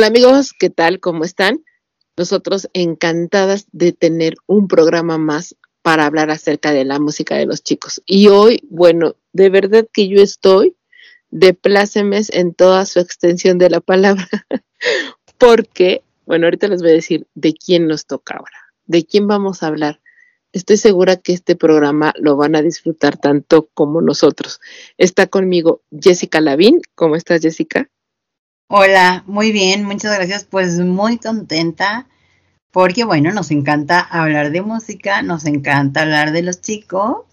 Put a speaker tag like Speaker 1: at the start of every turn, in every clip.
Speaker 1: Hola amigos, ¿qué tal? ¿Cómo están? Nosotros encantadas de tener un programa más para hablar acerca de la música de los chicos. Y hoy, bueno, de verdad que yo estoy de plácemes en toda su extensión de la palabra, porque, bueno, ahorita les voy a decir de quién nos toca ahora, de quién vamos a hablar. Estoy segura que este programa lo van a disfrutar tanto como nosotros. Está conmigo Jessica Lavín. ¿Cómo estás, Jessica?
Speaker 2: Hola, muy bien, muchas gracias. Pues muy contenta porque, bueno, nos encanta hablar de música, nos encanta hablar de los chicos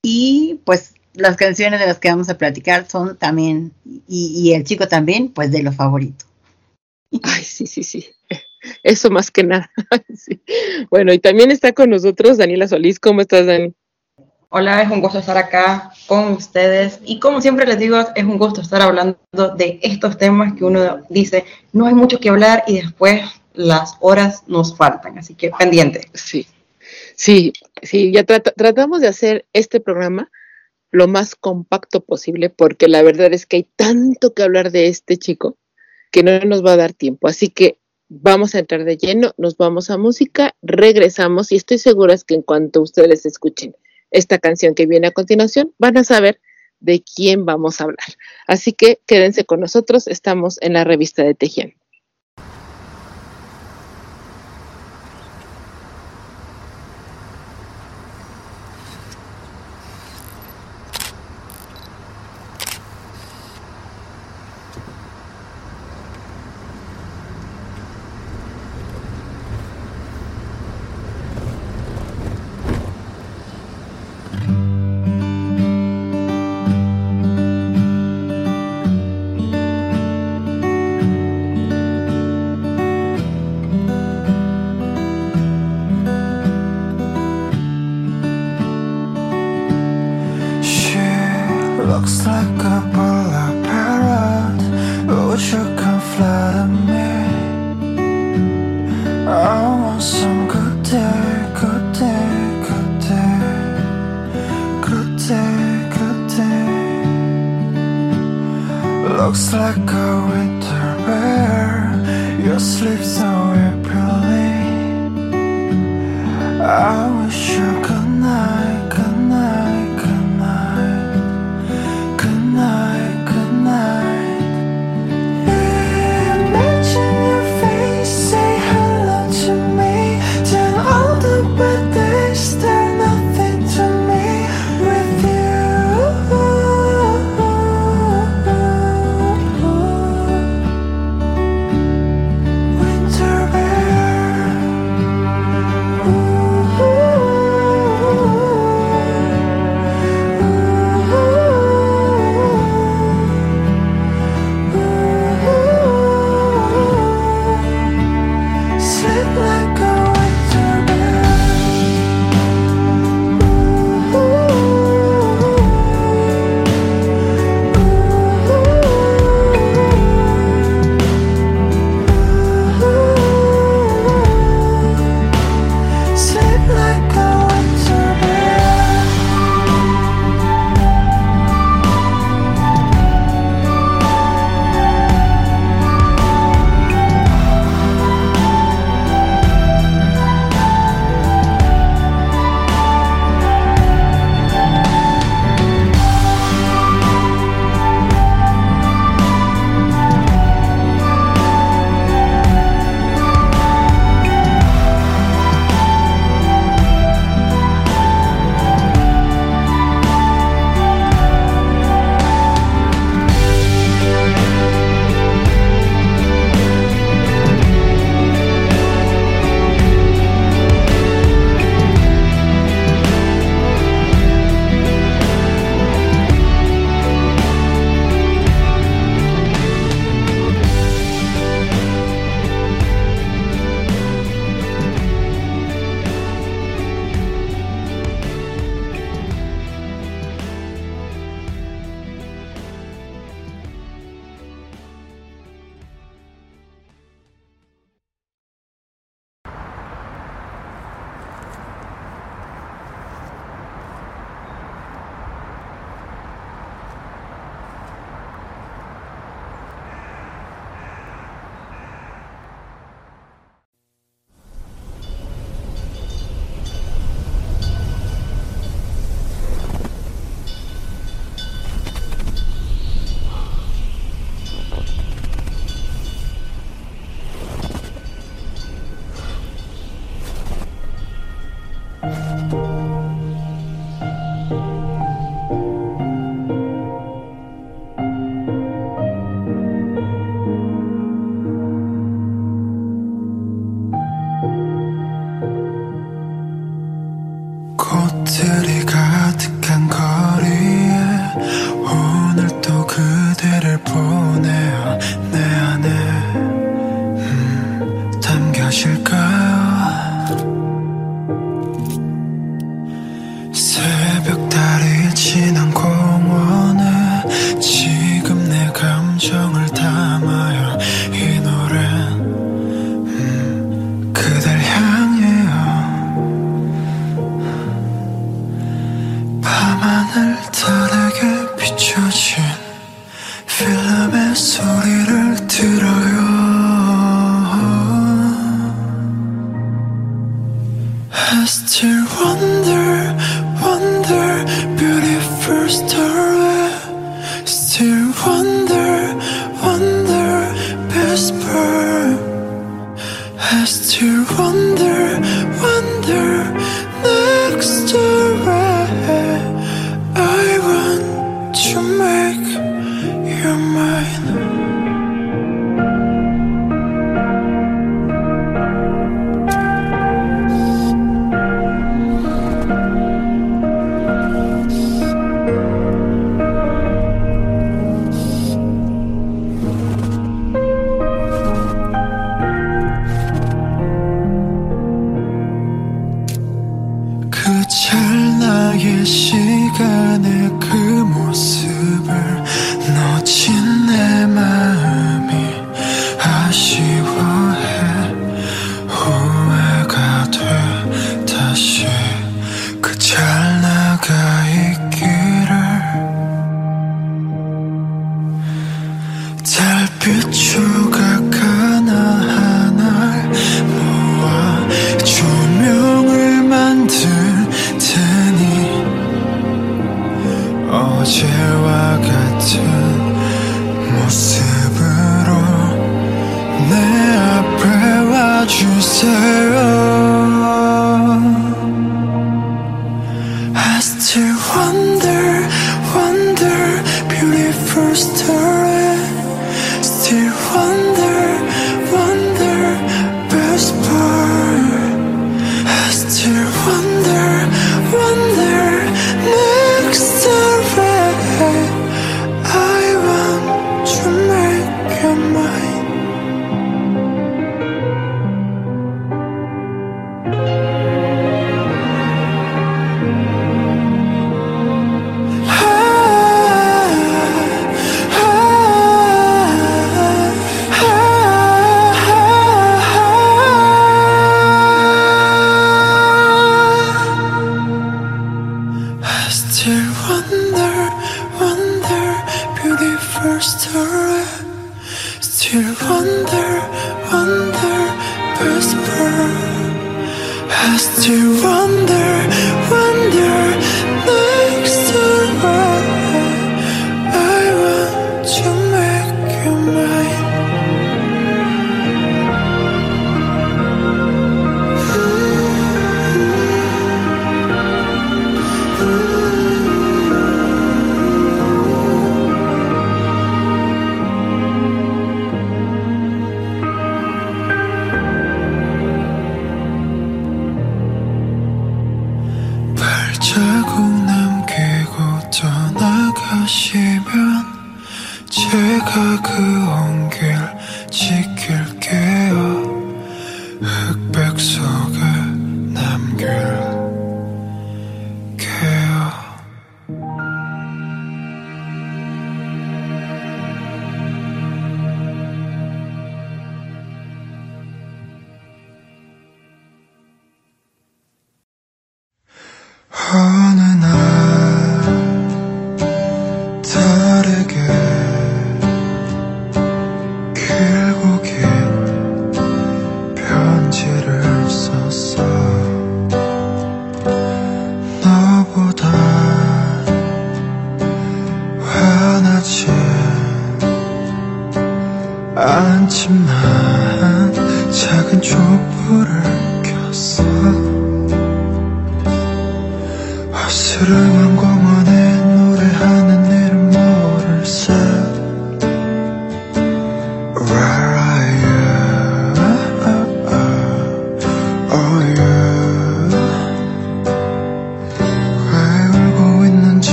Speaker 2: y pues las canciones de las que vamos a platicar son también, y, el chico también, pues de lo favorito.
Speaker 1: Ay, sí, sí, sí. Eso más que nada. Bueno, y también está con nosotros Daniela Solís. ¿Cómo estás, Dani?
Speaker 3: Hola, es un gusto estar acá con ustedes y como siempre les digo, es un gusto estar hablando de estos temas que uno dice, no hay mucho que hablar y después las horas nos faltan, así que pendiente.
Speaker 4: Sí, sí, sí, ya tratamos de hacer este programa lo más compacto posible porque la verdad es que hay tanto que hablar de este chico que no nos va a dar tiempo. Así que vamos a entrar de lleno, nos vamos a música, regresamos y estoy segura que en cuanto ustedes escuchen esta canción que viene a continuación, van a saber de quién vamos a hablar. Así que quédense con nosotros, estamos en la revista de Tejian.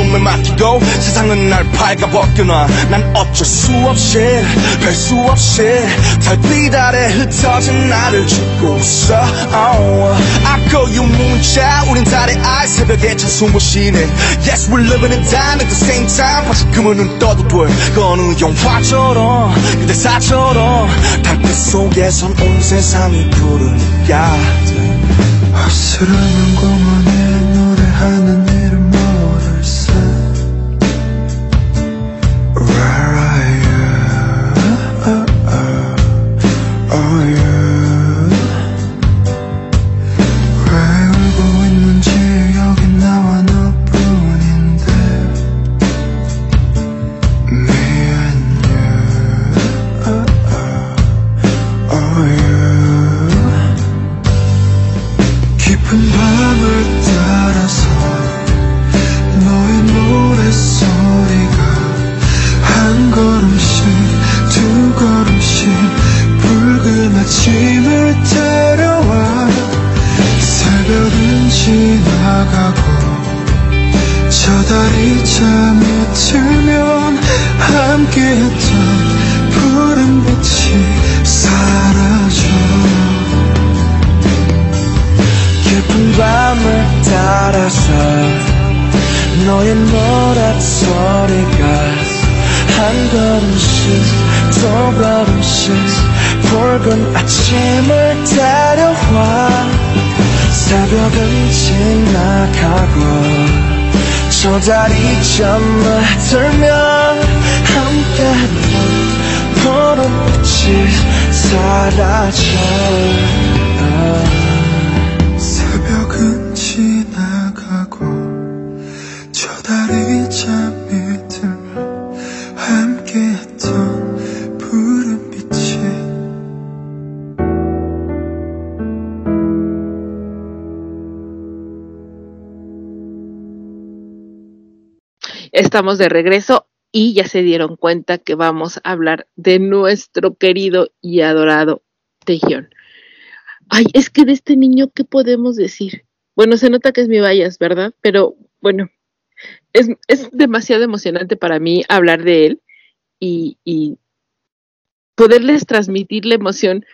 Speaker 5: 숨을 막히고 세상은 날 밝아벗겨놔. 난 어쩔 수 없이 별 수 없이 달빛 아래 흩어진 나를 죽고 있어. Oh. You 문자. 우린 달의 알 새벽에 찬송을 쉬네. Yes we're living in time at the same time. 다시금은 눈 떠도 돼 어느 영화처럼 그 대사처럼. 달빛 속에선 온 세상이 푸르니까.
Speaker 4: 어스름한 공원에 노래하는
Speaker 1: Estamos de regreso y ya se dieron cuenta que vamos a hablar de nuestro querido y adorado Tejión. Ay, es que de este niño, ¿qué podemos decir? Bueno, se nota que es mi Vallas, ¿verdad? Pero bueno, es, es demasiado emocionante para mí hablar de él y, y poderles transmitir la emoción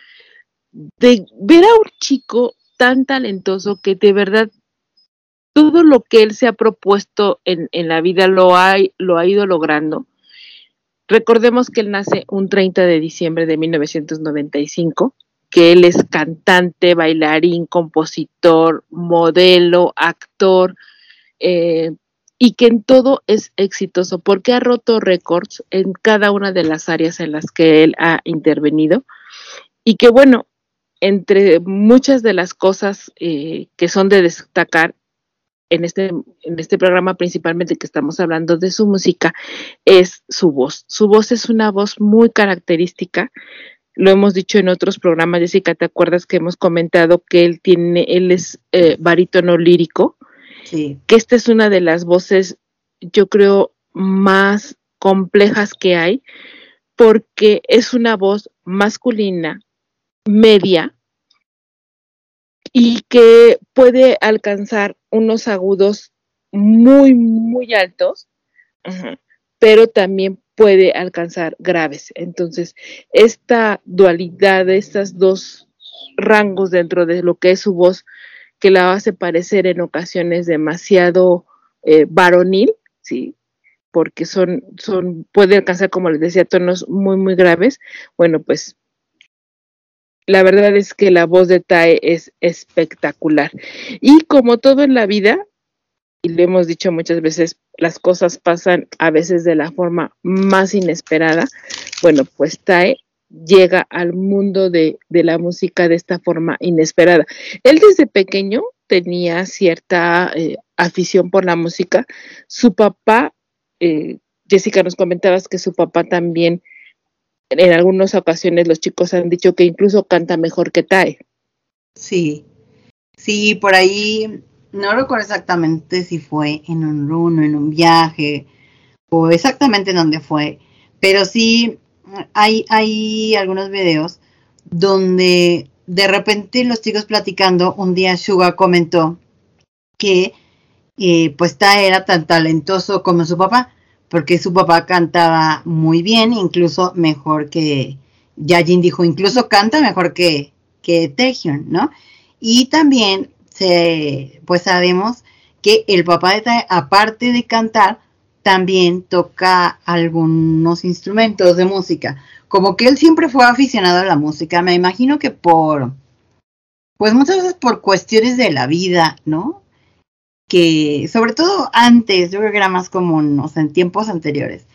Speaker 1: de ver a un chico tan talentoso que de verdad todo lo que él se ha propuesto en, en la vida lo ha, lo ha ido logrando. Recordemos que él nace un 30 de diciembre de 1995, que él es cantante, bailarín, compositor, modelo, actor, eh, y que en todo es exitoso, porque ha roto récords en cada una de las áreas en las que él ha intervenido, y que bueno, entre muchas de las cosas eh, que son de destacar, en este, en este programa principalmente que estamos hablando de su música, es su voz. Su voz es una voz muy característica. Lo hemos dicho en otros programas, Jessica, ¿te acuerdas que hemos comentado que él tiene, él es eh, barítono lírico?
Speaker 2: Sí.
Speaker 1: Que esta es una de las voces, yo creo, más complejas que hay, porque es una voz masculina, media, y que puede alcanzar unos agudos muy, muy altos, pero también puede alcanzar graves. Entonces, esta dualidad de estos dos rangos dentro de lo que es su voz, que la hace parecer en ocasiones demasiado eh, varonil, ¿sí? porque son, son, puede alcanzar, como les decía, tonos muy, muy graves. Bueno, pues la verdad es que la voz de Tae es espectacular. Y como todo en la vida, y lo hemos dicho muchas veces, las cosas pasan a veces de la forma más inesperada. Bueno, pues Tae llega al mundo de, de la música de esta forma inesperada. Él desde pequeño tenía cierta eh, afición por la música. Su papá, eh, Jessica, nos comentabas que su papá también en algunas ocasiones los chicos han dicho que incluso canta mejor que Tae.
Speaker 2: Sí. Sí, por ahí, no recuerdo exactamente si fue en un run o en un viaje, o exactamente dónde fue, pero sí hay, hay algunos videos donde de repente los chicos platicando, un día Suga comentó que eh, pues Ta era tan talentoso como su papá, porque su papá cantaba muy bien, incluso mejor que, Yajin dijo, incluso canta mejor que, que ¿no? Y también se, pues sabemos que el papá de Ta, aparte de cantar, también toca algunos instrumentos de música. Como que él siempre fue aficionado a la música, me imagino que por, pues muchas veces por cuestiones de la vida, ¿no? Que sobre todo antes, yo creo que era más común, o sea, en tiempos anteriores,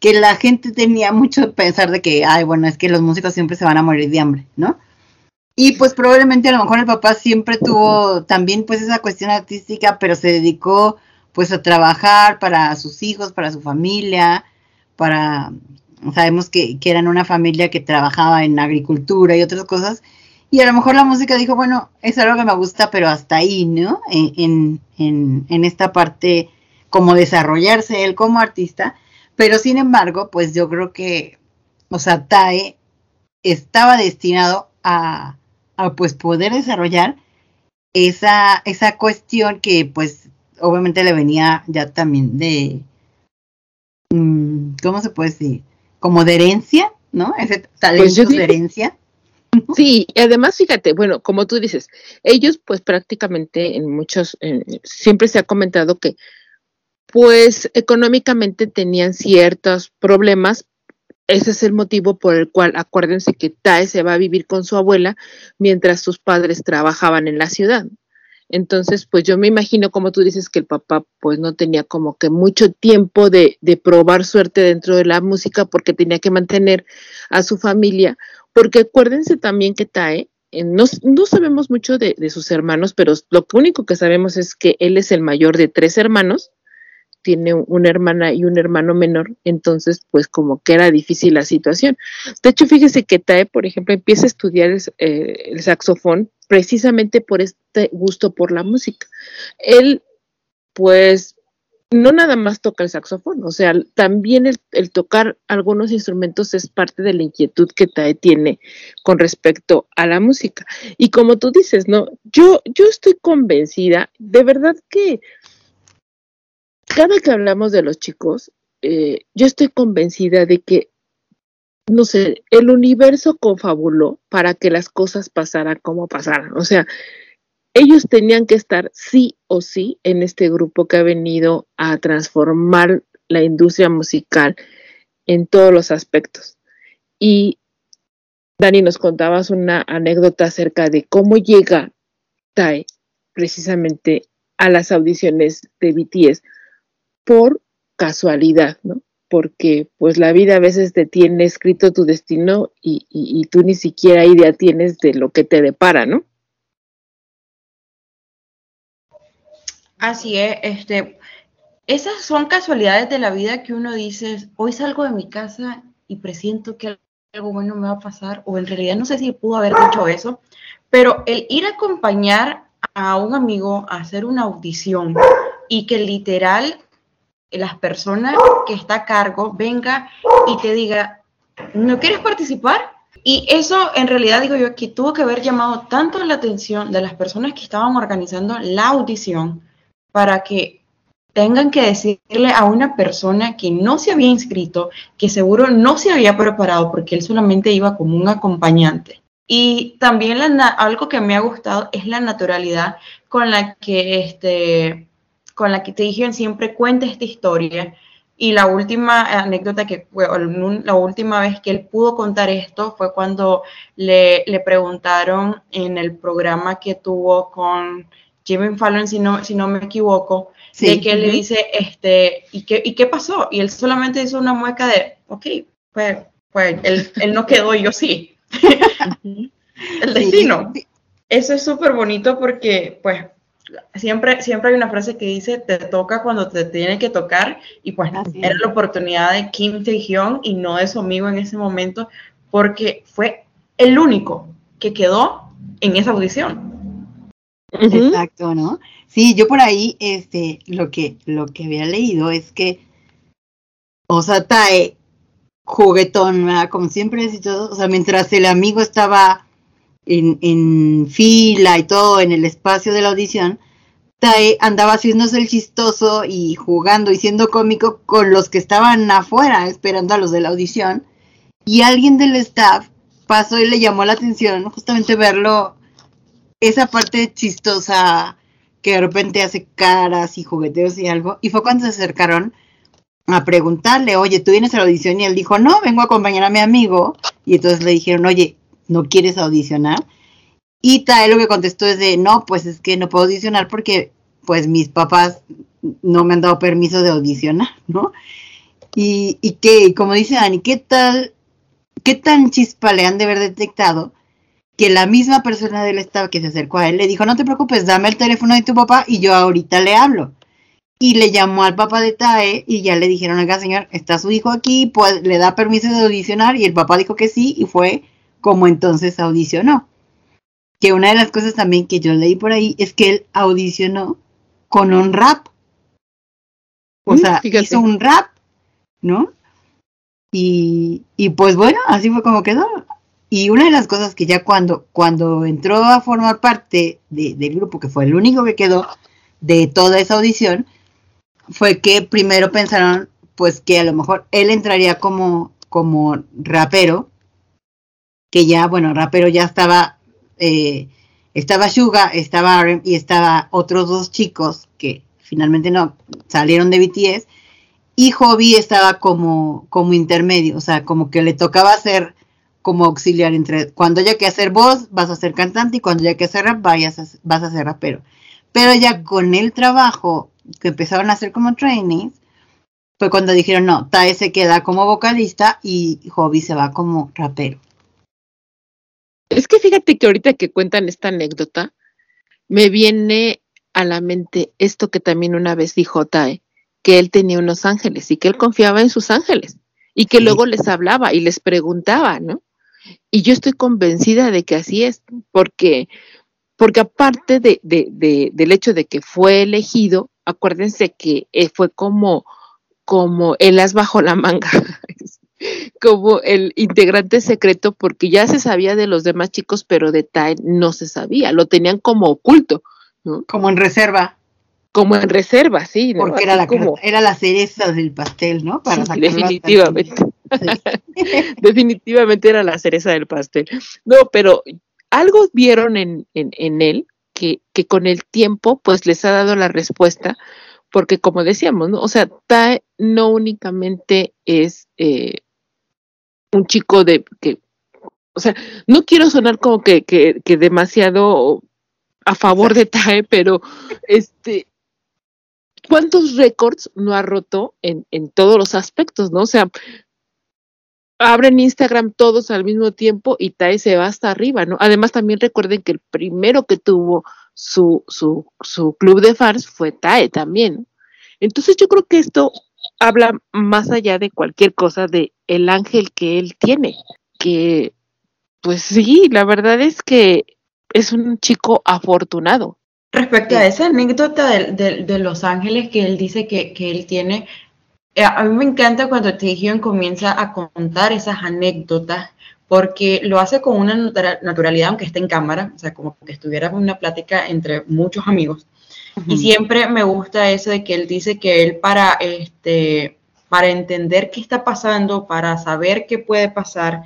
Speaker 2: que la gente tenía mucho pensar de que, ay, bueno, es que los músicos siempre se van a morir de hambre, ¿no? Y pues probablemente a lo mejor el papá siempre tuvo también pues esa cuestión artística, pero se dedicó pues a trabajar para sus hijos, para su familia, para, sabemos que, que eran una familia que trabajaba en agricultura y otras cosas, y a lo mejor la música dijo, bueno, es algo que me gusta, pero hasta ahí, ¿no? En, en, en, esta parte, como desarrollarse él como artista. Pero sin embargo, pues yo creo que, o sea, Tae estaba destinado a, a pues poder desarrollar esa, esa cuestión que pues obviamente le venía ya también de, mm, ¿cómo se puede decir? Como de herencia, ¿no? Ese pues talento de herencia.
Speaker 1: Sí, y además fíjate, bueno, como tú dices, ellos pues prácticamente en muchos, siempre se ha comentado que pues económicamente tenían ciertos problemas. Ese es el motivo por el cual acuérdense que Tae se va a vivir con su abuela mientras sus padres trabajaban en la ciudad. Entonces, pues yo me imagino, como tú dices, que el papá pues no tenía como que mucho tiempo de, de probar suerte dentro de la música porque tenía que mantener a su familia porque acuérdense también que Tae, eh, no, sabemos mucho de, sus hermanos, pero lo único que sabemos es que él es el mayor de tres hermanos, tiene una hermana y un hermano menor, entonces pues como que era difícil la situación. De hecho, fíjese que Tae, por ejemplo, empieza a estudiar el, eh, el saxofón precisamente por este gusto por la música. Él pues no nada más toca el saxofón, o sea, también el, tocar algunos instrumentos es parte de la inquietud que Tae tiene con respecto a la música. Y como tú dices, no, yo, yo estoy convencida, de verdad que cada que hablamos de los chicos, eh, yo estoy convencida de que, no sé, el universo confabuló para que las cosas pasaran como pasaran. O sea, ellos tenían que estar sí o sí en este grupo que ha venido a transformar la industria musical en todos los aspectos. Y Dani, nos contabas una anécdota acerca de cómo llega Tai precisamente a las audiciones de BTS por casualidad, ¿no? Porque pues la vida a veces te tiene escrito tu destino y, y tú ni siquiera idea tienes de lo que te depara, ¿no?
Speaker 3: Así es, este, esas son casualidades de la vida que uno dice, hoy salgo de mi casa y presiento que algo bueno me va a pasar, o en realidad no sé si pudo haber dicho eso, pero el ir a acompañar a un amigo a hacer una audición y que literal las personas que está a cargo venga y te diga, ¿no quieres participar? Y eso en realidad digo yo que tuvo que haber llamado tanto la atención de las personas que estaban organizando la audición para que tengan que decirle a una persona que no se había inscrito, que seguro no se había preparado porque él solamente iba como un acompañante. Y también algo que me ha gustado es la naturalidad con la que este con la que te dijeron siempre cuenta esta historia. Y la última anécdota que la última vez que él pudo contar esto fue cuando le, le preguntaron en el programa que tuvo con Jimmy Fallon, si no, si no me equivoco, de que le dice, este, ¿y qué, ¿y qué pasó? Y él solamente hizo una mueca de, ok, pues, pues él, no quedó y yo sí. el destino. Eso es súper bonito porque, pues, siempre, siempre hay una frase que dice, te toca cuando te tiene que tocar, y pues era la oportunidad de Kim Tae-hyun y no de su amigo en ese momento, porque fue el único que quedó en esa audición.
Speaker 2: Exacto, ¿no? Sí, yo por ahí, este, lo que, lo que había leído es que, o sea, Tae, juguetón, ¿verdad? Como siempre es y todo, o sea, mientras el amigo estaba en, en fila y todo en el espacio de la audición, Tae andaba haciéndose el chistoso y jugando y siendo cómico con los que estaban afuera esperando a los de la audición, y alguien del staff pasó y le llamó la atención justamente verlo esa parte chistosa que de repente hace caras y jugueteos y algo. Y fue cuando se acercaron a preguntarle, oye, ¿tú vienes a la audición? Y él dijo, no, vengo a acompañar a mi amigo. Y entonces le dijeron, oye, ¿no quieres audicionar? Y Tae lo que contestó es de, no, pues es que no puedo audicionar porque pues mis papás no me han dado permiso de audicionar, ¿no? Y, y que, como dice Dani, ¿qué tal, qué tan chispa le han de haber detectado que la misma persona del staff que se acercó a él le dijo, no te preocupes, dame el teléfono de tu papá y yo ahorita le hablo. Y le llamó al papá de Tae y ya le dijeron, oiga señor, está su hijo aquí, pues le da permiso de audicionar y el papá dijo que sí y fue como entonces audicionó. Que una de las cosas también que yo leí por ahí es que él audicionó con un rap. O
Speaker 1: Mm,
Speaker 2: sea,
Speaker 1: fíjate.
Speaker 2: hizo un rap, ¿no? Y, y pues bueno, así fue como quedó. Y una de las cosas que ya cuando, cuando entró a formar parte de- del grupo, que fue el único que quedó de toda esa audición, fue que primero pensaron pues que a lo mejor él entraría como, como rapero, que ya, bueno, rapero ya estaba, eh, estaba Suga, estaba RM y estaba otros dos chicos que finalmente no salieron de BTS, y Hobby estaba como, como intermedio, o sea, como que le tocaba hacer como auxiliar entre cuando haya que hacer voz, vas a ser cantante y cuando haya que hacer rap, vayas a- vas a ser rapero. Pero ya con el trabajo que empezaron a hacer como trainees, fue cuando dijeron, no, Tae se queda como vocalista y Hobby se va como rapero.
Speaker 1: Es que fíjate que ahorita que cuentan esta anécdota, me viene a la mente esto que también una vez dijo Tae, que él tenía unos ángeles y que él confiaba en sus ángeles y que
Speaker 2: Sí.
Speaker 1: luego les hablaba y les preguntaba, ¿no? Y yo estoy convencida de que así es, porque, porque aparte de, de- de- del hecho de que fue elegido, acuérdense que eh, fue como, como el as bajo la manga, como el integrante secreto, porque ya se sabía de los demás chicos, pero de Tai no se sabía, lo tenían como oculto.
Speaker 2: Como en reserva,
Speaker 1: Como en reserva, sí, ¿no?
Speaker 2: porque era la,
Speaker 1: como,
Speaker 2: era la cereza del pastel, ¿no? Para
Speaker 1: Sí, definitivamente.
Speaker 2: Sí.
Speaker 1: definitivamente era la cereza del pastel. No, pero algo vieron en, en, en él que, que con el tiempo pues les ha dado la respuesta, porque como decíamos, ¿no? O sea, Tae no únicamente es eh, un chico de que, o sea, no quiero sonar como que, que, que demasiado a favor de Tae, pero este, ¿cuántos récords no ha roto en, en todos los aspectos, no? O sea, abren Instagram todos al mismo tiempo y Tae se va hasta arriba, ¿no? Además, también recuerden que el primero que tuvo su, su, su club de fans fue Tae también. Entonces, yo creo que esto habla más allá de cualquier cosa de el ángel que él tiene, que pues sí, la verdad es que es un chico afortunado.
Speaker 3: Respecto a esa anécdota de, de- de Los Ángeles que él dice que, que él tiene, eh, a mí me encanta cuando Taehyung comienza a contar esas anécdotas porque lo hace con una natura- naturalidad, aunque esté en cámara, o sea, como que estuviera en una plática entre muchos amigos. Y siempre me gusta eso de que él dice que él para, este, para entender qué está pasando, para saber qué puede pasar,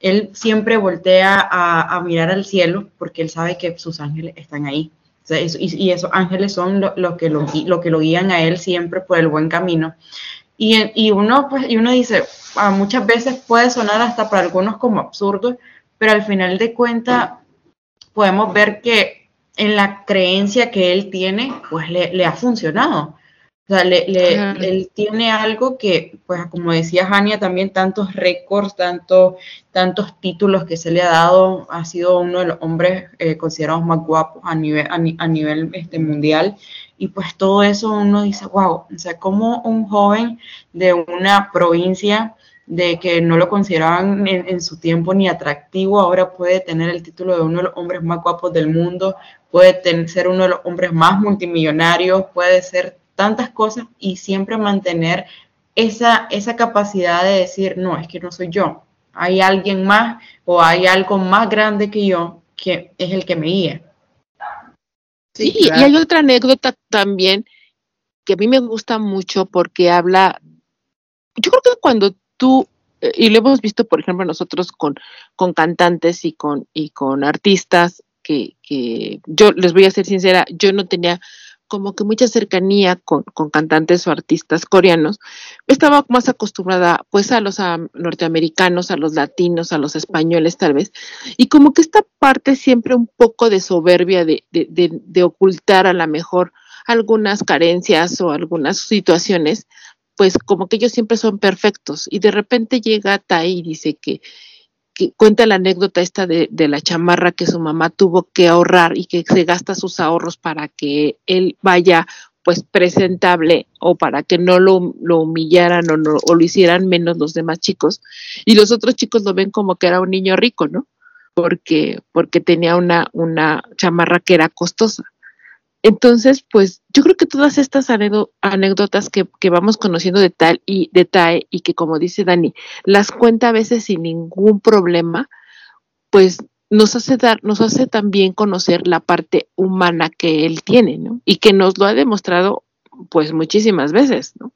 Speaker 3: él siempre voltea a, a mirar al cielo porque él sabe que sus ángeles están ahí. Sea, eso- y, esos ángeles son lo, lo que lo, guían a él siempre por el buen camino. Y, uno, pues, y uno dice, muchas veces puede sonar hasta para algunos como absurdo, pero al final de cuentas podemos ver que en la creencia que él tiene, pues le ha funcionado. O sea, le, le- él tiene algo que, pues como decía Jania, también tantos récords, tantos, tantos títulos que se le ha dado, ha sido uno de los hombres eh, considerados más guapos a nivel, a, a nivel este, mundial. Y pues todo eso uno dice, wow, o sea, como un joven de una provincia de que no lo consideraban en, en, su tiempo ni atractivo, ahora puede tener el título de uno de los hombres más guapos del mundo, puede tener, ser uno de los hombres más multimillonarios, puede ser tantas cosas y siempre mantener esa, esa capacidad de decir, no, es que no soy yo, hay alguien más o hay algo más grande que yo que es el que me guía.
Speaker 1: Sí, y hay otra anécdota también que a mí me gusta mucho porque habla, yo creo que cuando tú, eh, y lo hemos visto, por ejemplo, nosotros con, con cantantes y con, y con artistas, que, que yo les voy a ser sincera, yo no tenía como que mucha cercanía con, con, cantantes o artistas coreanos, estaba más acostumbrada pues a los norteamericanos, a los latinos, a los españoles tal vez, y como que esta parte siempre un poco de soberbia de, de, de, de ocultar a lo mejor algunas carencias o algunas situaciones, pues como que ellos siempre son perfectos. Y de repente llega Tai y dice que cuenta la anécdota esta de, de, la chamarra que su mamá tuvo que ahorrar y que se gasta sus ahorros para que él vaya pues presentable o para que no lo, lo humillaran o, no, o lo hicieran menos los demás chicos y los otros chicos lo ven como que era un niño rico, ¿no? Porque, porque tenía una, una chamarra que era costosa. Entonces, pues yo creo que todas estas anécdotas que, que, vamos conociendo de tal y de TAE y que como dice Dani, las cuenta a veces sin ningún problema, pues nos hace dar, nos hace también conocer la parte humana que él tiene, ¿no? Y que nos lo ha demostrado pues muchísimas veces, ¿no?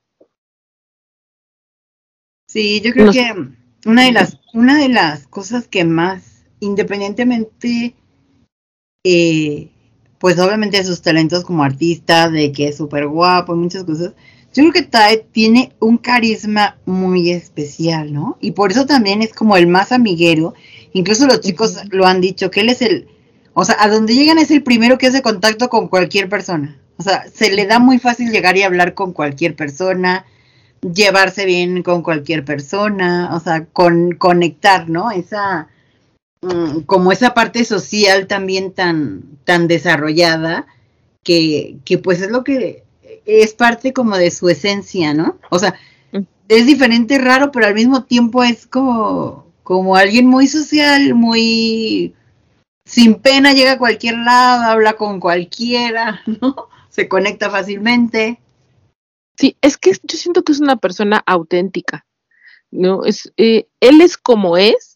Speaker 2: Sí, yo creo nos, que una de las, una de las cosas que más, independientemente eh, pues obviamente sus talentos como artista, de que es súper guapo, muchas cosas. Yo creo que Tae tiene un carisma muy especial, ¿no? Y por eso también es como el más amiguero. Incluso los chicos lo han dicho, que él es el, o sea, a donde llegan es el primero que hace contacto con cualquier persona. O sea, se le da muy fácil llegar y hablar con cualquier persona, llevarse bien con cualquier persona, o sea, con conectar, ¿no? Esa, como esa parte social también tan, tan desarrollada, que, que pues es lo que es parte como de su esencia, ¿no? O sea, es diferente, raro, pero al mismo tiempo es como, como alguien muy social, muy sin pena, llega a cualquier lado, habla con cualquiera, ¿no? Se conecta fácilmente.
Speaker 1: Sí, es que yo siento que es una persona auténtica, ¿no? Es, eh, él es como es,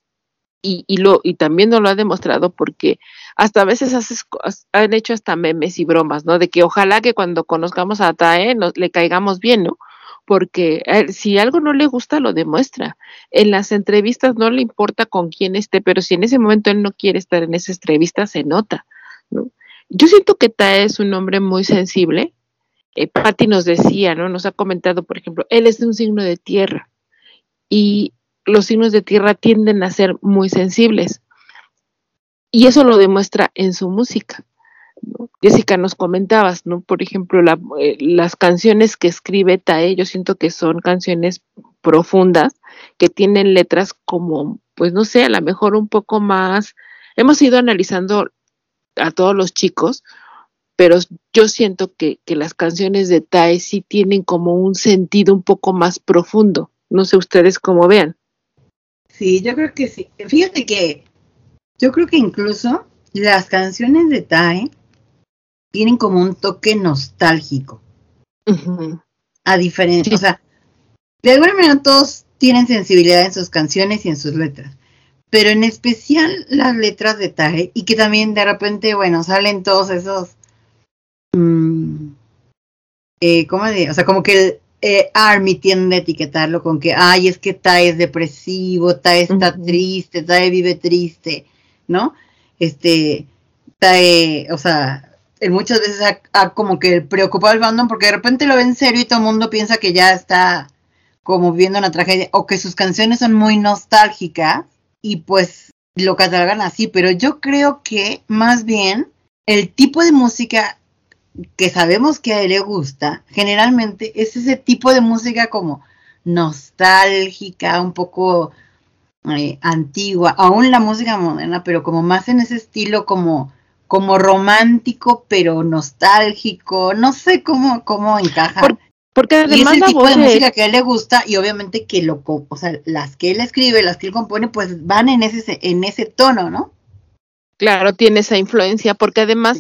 Speaker 1: y, y, lo, y también nos lo ha demostrado porque hasta a veces haces, han hecho hasta memes y bromas, ¿no? De que ojalá que cuando conozcamos a Tae le caigamos bien, ¿no? Porque si algo no le gusta, lo demuestra. En las entrevistas no le importa con quién esté, pero si en ese momento él no quiere estar en esa entrevista, se nota, ¿no? Yo siento que Tae es un hombre muy sensible. Eh, Patti nos decía, ¿no? Nos ha comentado, por ejemplo, él es de un signo de tierra. Y los signos de tierra tienden a ser muy sensibles. Y eso lo demuestra en su música. Jessica, nos comentabas, ¿no? Por ejemplo, la, eh, las canciones que escribe Tae, yo siento que son canciones profundas, que tienen letras como, pues no sé, a lo mejor un poco más. Hemos ido analizando a todos los chicos, pero yo siento que, que las canciones de Tae sí tienen como un sentido un poco más profundo. No sé ustedes cómo vean.
Speaker 2: Sí, yo creo que sí. Fíjate que yo creo que incluso las canciones de Tae tienen como un toque nostálgico. Uh -huh. A diferencia, sí. o sea, de alguna manera todos tienen sensibilidad en sus canciones y en sus letras. Pero en especial las letras de Tae, y que también de repente, bueno, salen todos esos. Mmm, eh, ¿Cómo de? O sea, como que eh, Army tiende a etiquetarlo con que, ay, es que Tae es depresivo, Tae está uh -huh. triste, Tae vive triste, ¿no? Este, Tae, o sea, muchas veces ha, ha como que preocupado al fandom porque de repente lo ve en serio y todo el mundo piensa que ya está como viviendo una tragedia o que sus canciones son muy nostálgicas y pues lo catalogan así, pero yo creo que más bien el tipo de música que sabemos que a él le gusta, generalmente es ese tipo de música como nostálgica, un poco eh, antigua, aún la música moderna, pero como más en ese estilo como, como romántico, pero nostálgico, no sé cómo, cómo encaja.
Speaker 1: Porque además y
Speaker 2: es el tipo de música que a él le gusta y obviamente que lo, o sea, las que él escribe, las que él compone, pues van en ese, en ese tono, ¿no?
Speaker 1: Claro, tiene esa influencia, porque además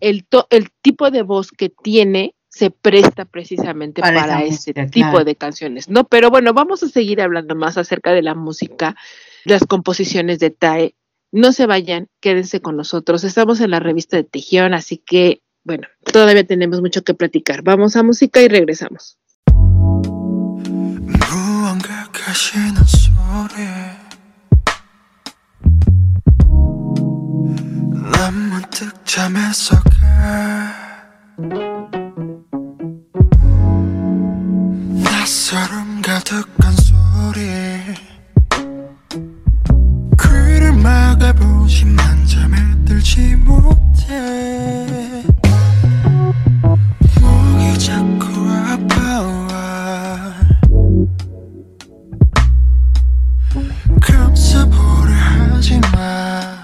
Speaker 1: el, to, el tipo de voz que tiene se presta precisamente
Speaker 2: para,
Speaker 1: este tipo de canciones, ¿no? Pero bueno, vamos a seguir hablando más acerca de la música, las composiciones de TAE. No se vayan, quédense con nosotros. Estamos en la revista de Tejión, así que, bueno, todavía tenemos mucho que platicar. Vamos a música y regresamos.
Speaker 4: 난 문득 잠에서 가 낯설음 가득한 소리. 귀를 막아보지만 잠에 들지 못해. 목이 자꾸 아파와. 감싸보려 하지마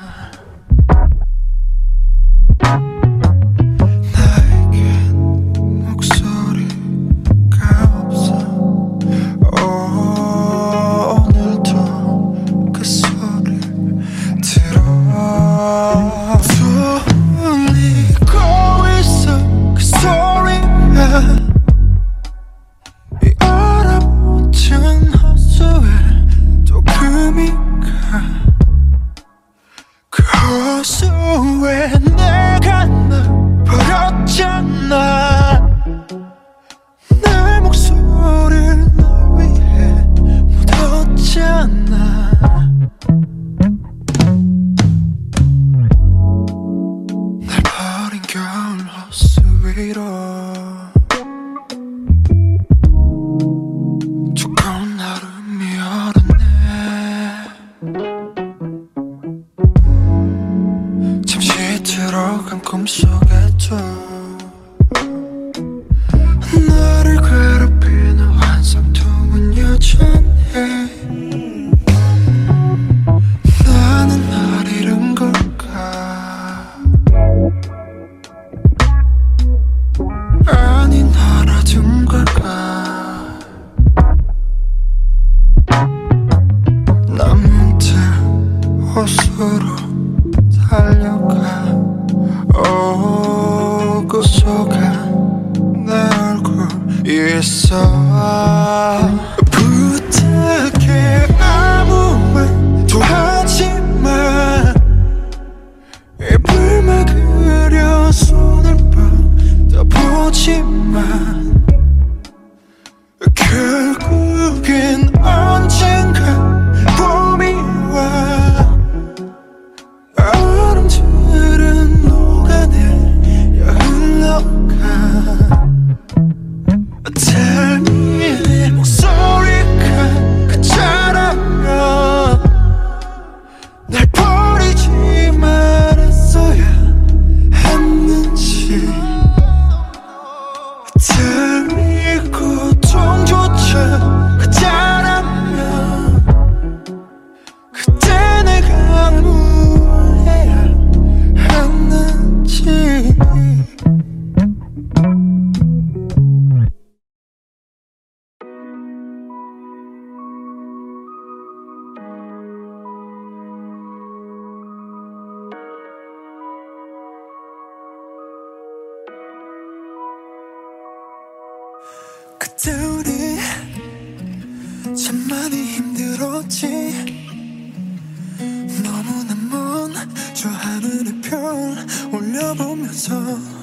Speaker 1: so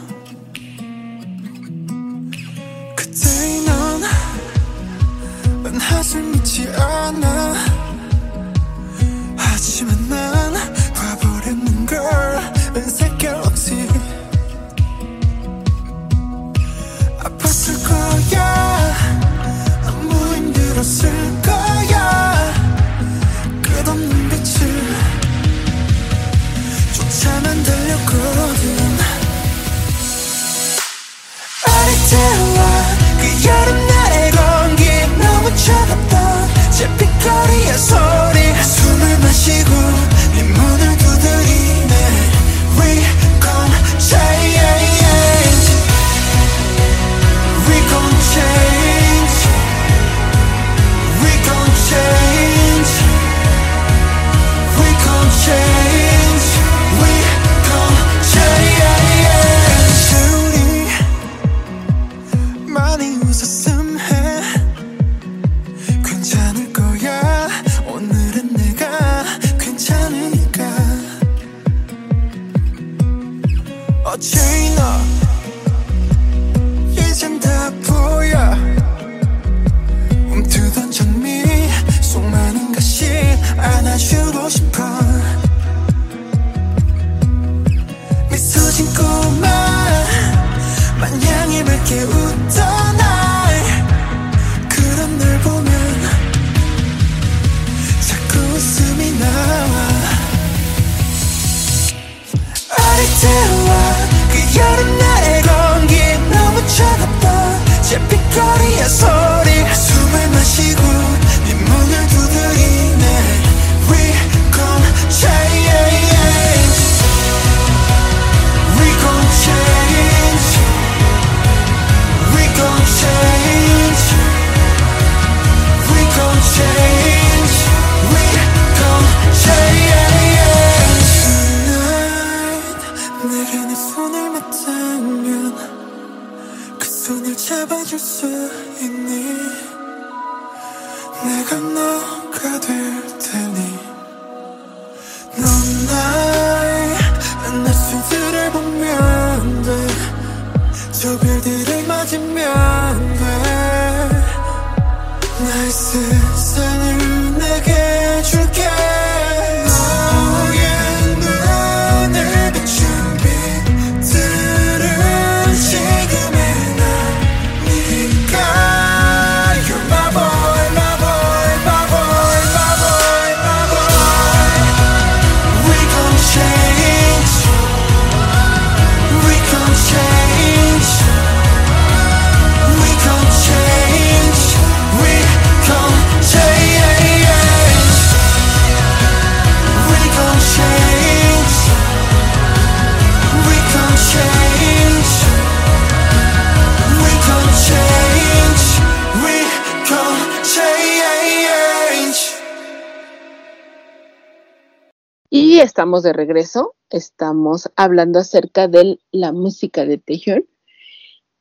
Speaker 1: estamos de regreso, estamos hablando acerca de la música de Taehyung.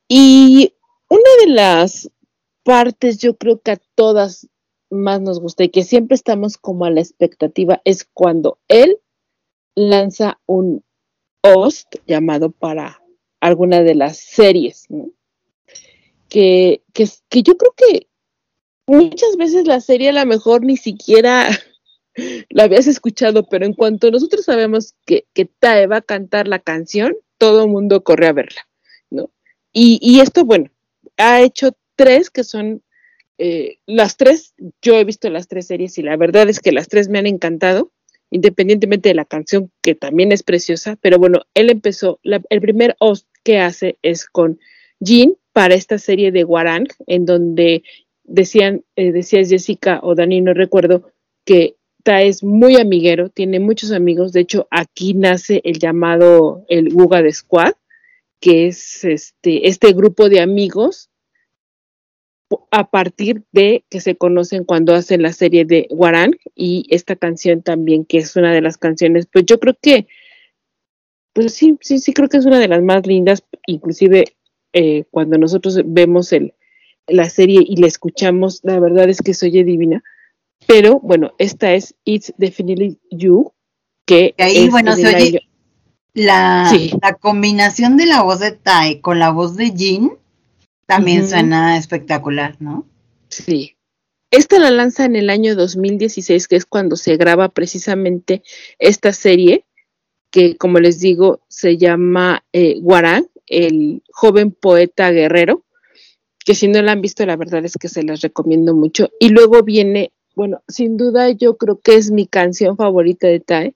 Speaker 1: Y una de las partes, yo creo que a todas más nos gusta y que siempre estamos como a la expectativa es cuando él lanza un host llamado para alguna de las series, que, que, que yo creo que muchas veces la serie a lo mejor ni siquiera la habías escuchado, pero en cuanto nosotros sabemos que, que Tae va a cantar la canción, todo el mundo corre a verla, ¿no? Y, y esto, bueno, ha hecho tres que son, eh, las tres, yo he visto las tres series y la verdad es que las tres me han encantado, independientemente de la canción, que también es preciosa, pero bueno, él empezó, el primer host que hace es con Jin para esta serie de Warang, en donde decían, eh, decías Jessica o Dani, no recuerdo, que es muy amiguero, tiene muchos amigos, de hecho aquí nace el llamado el Wuga de Squad, que es este, este grupo de amigos a partir de que se conocen cuando hacen la serie de Warang y esta canción también, que es una de las canciones, pues yo creo que, pues sí, sí, sí creo que es una de las más lindas, inclusive eh, cuando nosotros vemos el, la serie y la escuchamos, la verdad es que se oye divina. Pero bueno, esta es It's Definitely You, que
Speaker 2: Y ahí,
Speaker 1: es
Speaker 2: bueno, se oye-
Speaker 1: año-
Speaker 2: La,
Speaker 1: Sí.
Speaker 2: la combinación de la voz de Tai con la voz de Jin también suena espectacular, ¿no?
Speaker 1: Sí. Esta la lanza en el año 2016, que es cuando se graba precisamente esta serie, que como les digo, se llama eh, el joven poeta guerrero, que si no la han visto, la verdad es que se las recomiendo mucho. Y luego viene, bueno, sin duda yo creo que es mi canción favorita de Tae,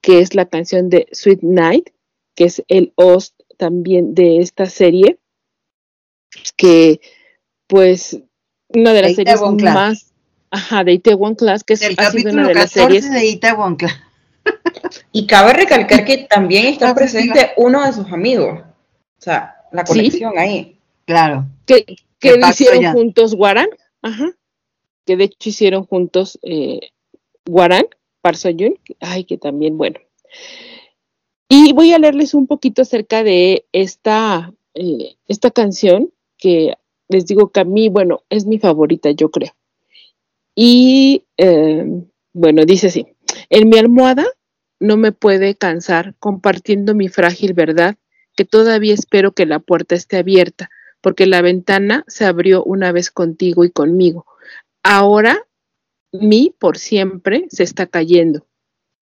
Speaker 1: que es la canción de Sweet Night, que es el host también de esta serie, que pues una de las
Speaker 2: De
Speaker 1: series
Speaker 2: Itaewon Class.
Speaker 1: más, ajá, de Itaewon Class, que es,
Speaker 2: El
Speaker 1: ha sido una
Speaker 2: capítulo
Speaker 1: de las
Speaker 2: 14
Speaker 1: series,
Speaker 2: de Itaewon Class.
Speaker 3: Y cabe recalcar que también está presente uno de sus amigos. O sea, la
Speaker 1: Sí.
Speaker 3: conexión ahí.
Speaker 2: Claro.
Speaker 1: que, que hicieron juntos Warang, ajá, que de hecho hicieron juntos eh, Warang, ay, que también, bueno. Y voy a leerles un poquito acerca de esta, eh, esta canción, que les digo que a mí, bueno, es mi favorita, yo creo. Y eh, bueno, dice así, en mi almohada no me puede cansar compartiendo mi frágil verdad, que todavía espero que la puerta esté abierta porque la ventana se abrió una vez contigo y conmigo. Ahora mi por siempre se está cayendo.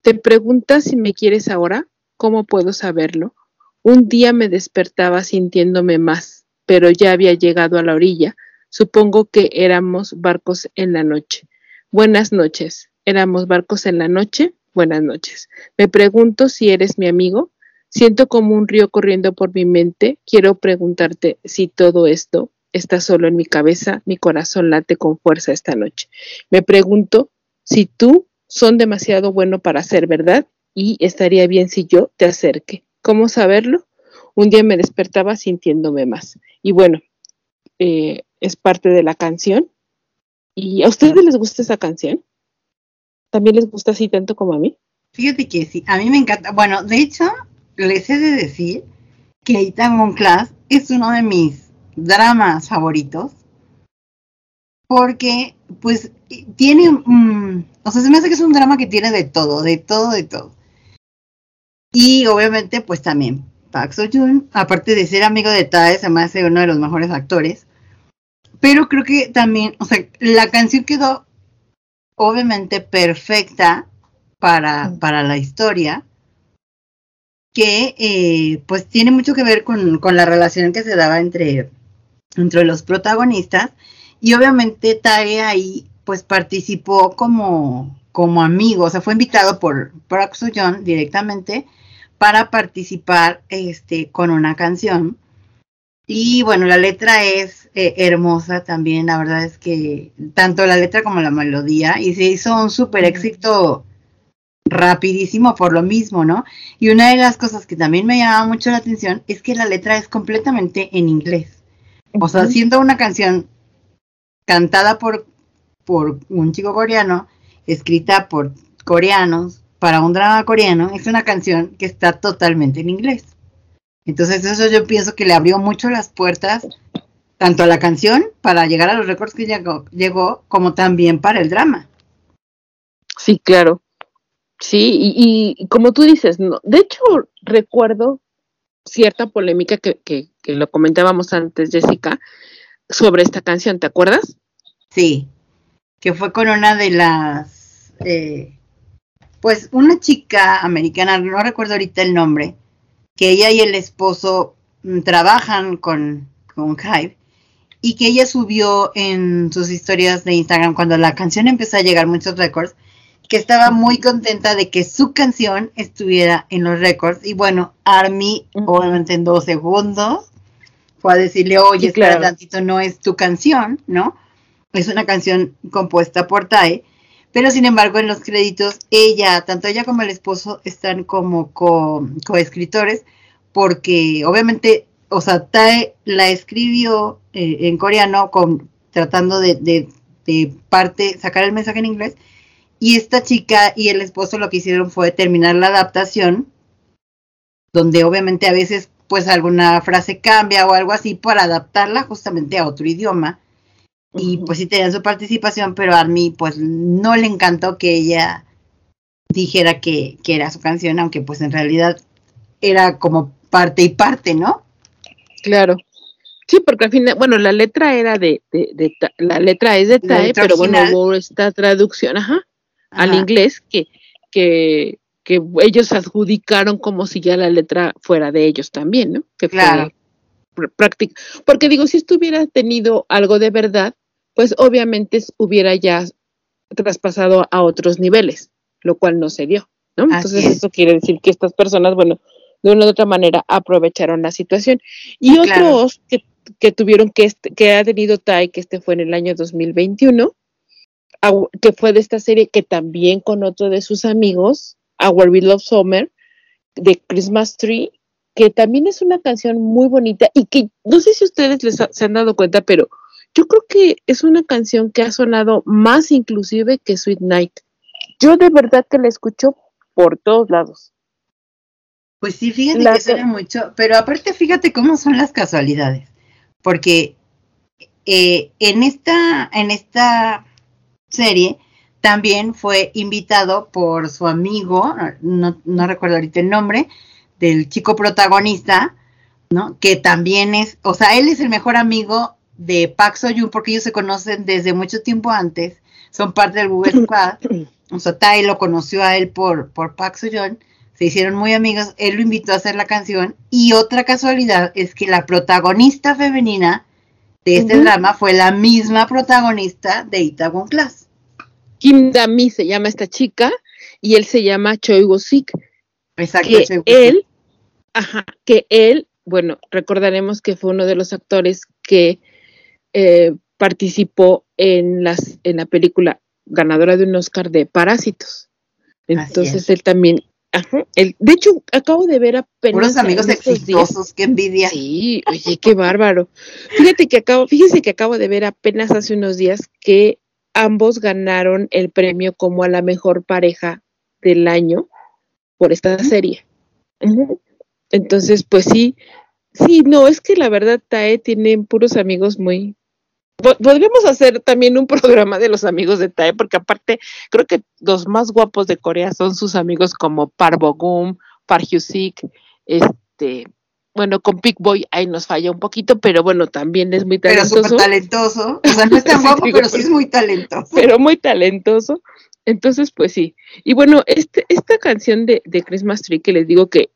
Speaker 1: ¿Te preguntas si me quieres ahora? ¿Cómo puedo saberlo? Un día me despertaba sintiéndome más, pero ya había llegado a la orilla. Supongo que éramos barcos en la noche. Buenas noches. ¿Éramos barcos en la noche? Buenas noches. Me pregunto si eres mi amigo. Siento como un río corriendo por mi mente. Quiero preguntarte si todo esto está solo en mi cabeza. Mi corazón late con fuerza esta noche. Me pregunto si tú son demasiado bueno para ser verdad y estaría bien si yo te acerque. ¿Cómo saberlo? Un día me despertaba sintiéndome más. Y bueno, eh, es parte de la canción. ¿Y a ustedes les gusta esa canción? ¿También les gusta así tanto como a mí?
Speaker 2: Fíjate que sí, a mí me encanta. Bueno, de hecho, les he de decir que Itaewon Class es uno de mis dramas favoritos. Porque, pues, tiene, mm, o sea, se me hace que es un drama que tiene de todo, de todo, de todo. Y obviamente, pues también Park Seo Joon, aparte de ser amigo de Tae, se me hace uno de los mejores actores. Pero creo que también, o sea, la canción quedó obviamente perfecta para, para la historia, que eh, pues tiene mucho que ver con, con, la relación que se daba entre, entre los protagonistas. Y obviamente Tae ahí pues participó como, como amigo, o sea, fue invitado por Park Joon directamente para participar este, con una canción. Y bueno, la letra es eh, hermosa también, la verdad es que tanto la letra como la melodía, y se hizo un súper éxito rapidísimo por lo mismo, ¿no? Y una de las cosas que también me llama mucho la atención es que la letra es completamente en inglés. O sea, siendo una canción cantada por, por un chico coreano, escrita por coreanos, para un drama coreano, es una canción que está totalmente en inglés. Entonces eso yo pienso que le abrió mucho las puertas tanto a la canción para llegar a los récords que llegó, llegó como también para el drama.
Speaker 1: Sí, claro. Sí, y, y como tú dices, no, de hecho recuerdo cierta polémica que, que, que, lo comentábamos antes, Jessica, sobre esta canción, ¿te acuerdas?
Speaker 2: Sí, que fue con una de las eh, pues una chica americana, no recuerdo ahorita el nombre, que ella y el esposo mm, trabajan con, con Hive y que ella subió en sus historias de Instagram cuando la canción empezó a llegar muchos récords, que estaba muy contenta de que su canción estuviera en los récords. Y bueno, Army, obviamente en dos segundos, fue a decirle, oye, sí, espera claro. tantito, no es tu canción, ¿no? Es una canción compuesta por Tai. Pero sin embargo, en los créditos, ella, tanto ella como el esposo, están como coescritores, porque obviamente, o sea, Tae la escribió eh, en coreano, con, tratando de, de, de, parte, sacar el mensaje en inglés, y esta chica y el esposo lo que hicieron fue terminar la adaptación, donde obviamente a veces, pues alguna frase cambia o algo así, para adaptarla justamente a otro idioma y pues sí tenía su participación, pero a mí pues no le encantó que ella dijera que, que, era su canción, aunque pues en realidad era como parte y parte, ¿no?
Speaker 1: Claro. Sí, porque al final, bueno, la letra era de, de, de la letra es de Tae, pero bueno, hubo esta traducción, ajá, ajá, al inglés que, que, que ellos adjudicaron como si ya la letra fuera de ellos también, ¿no? Que
Speaker 2: claro.
Speaker 1: práctica. Porque digo, si esto hubiera tenido algo de verdad, pues obviamente hubiera ya traspasado a otros niveles, lo cual no se dio, ¿no?
Speaker 2: Así
Speaker 1: Entonces
Speaker 2: es.
Speaker 1: eso quiere decir que estas personas, bueno, de una u otra manera aprovecharon la situación. Y
Speaker 2: claro.
Speaker 1: otros que, que tuvieron que, este, que ha tenido Tai, que este fue en el año 2021, a- que fue de esta serie que también con otro de sus amigos, Our We Love Summer, de Christmas Tree, que también es una canción muy bonita y que no sé si ustedes les ha- se han dado cuenta, pero yo creo que es una canción que ha sonado más inclusive que Sweet Night. Yo de verdad que la escucho por todos lados.
Speaker 2: Pues sí, fíjate
Speaker 1: La
Speaker 2: que- suena mucho, pero aparte fíjate cómo son las casualidades, porque eh, en esta en esta serie también fue invitado por su amigo, no, no recuerdo ahorita el nombre, del chico protagonista, ¿no? Que también es, o sea, él es el mejor amigo de Park Seo-joon porque ellos se conocen desde mucho tiempo antes, son parte del Google Squad, o sea, Tai lo conoció a él por, por Park se hicieron muy amigos, él lo invitó a hacer la canción y otra casualidad es que la protagonista femenina de este drama fue la misma protagonista de Itaewon Class.
Speaker 1: Kim Dami se llama esta chica y él se llama Choi Wo-sik.
Speaker 2: Exacto.
Speaker 1: que
Speaker 2: Choi
Speaker 1: él, ajá, que él, bueno, recordaremos que fue uno de los actores que eh, participó en las en la película ganadora de un Oscar de Parásitos. Entonces
Speaker 2: es.
Speaker 1: él también, ajá, él, de hecho acabo de ver apenas
Speaker 2: Puros amigos exitosos, qué envidia.
Speaker 1: Sí, oye, qué bárbaro. Fíjate que acabo, fíjese que acabo de ver apenas hace unos días que ambos ganaron el premio como a la mejor pareja del año por esta serie. Entonces, pues sí, Sí, no, es que la verdad Tae tiene puros amigos muy... Po- Podríamos hacer también un programa de los amigos de Tae, porque aparte creo que los más guapos de Corea son sus amigos como Park Bogum, Park Hyusik, este, bueno, con Big Boy ahí nos falla un poquito, pero bueno, también es muy
Speaker 2: Pero súper
Speaker 1: talentoso,
Speaker 2: talentoso. O sea, no es tan guapo, pero sí es muy talentoso.
Speaker 1: pero muy talentoso. Entonces, pues sí. Y bueno, este, esta canción de, de Christmas Tree que les digo que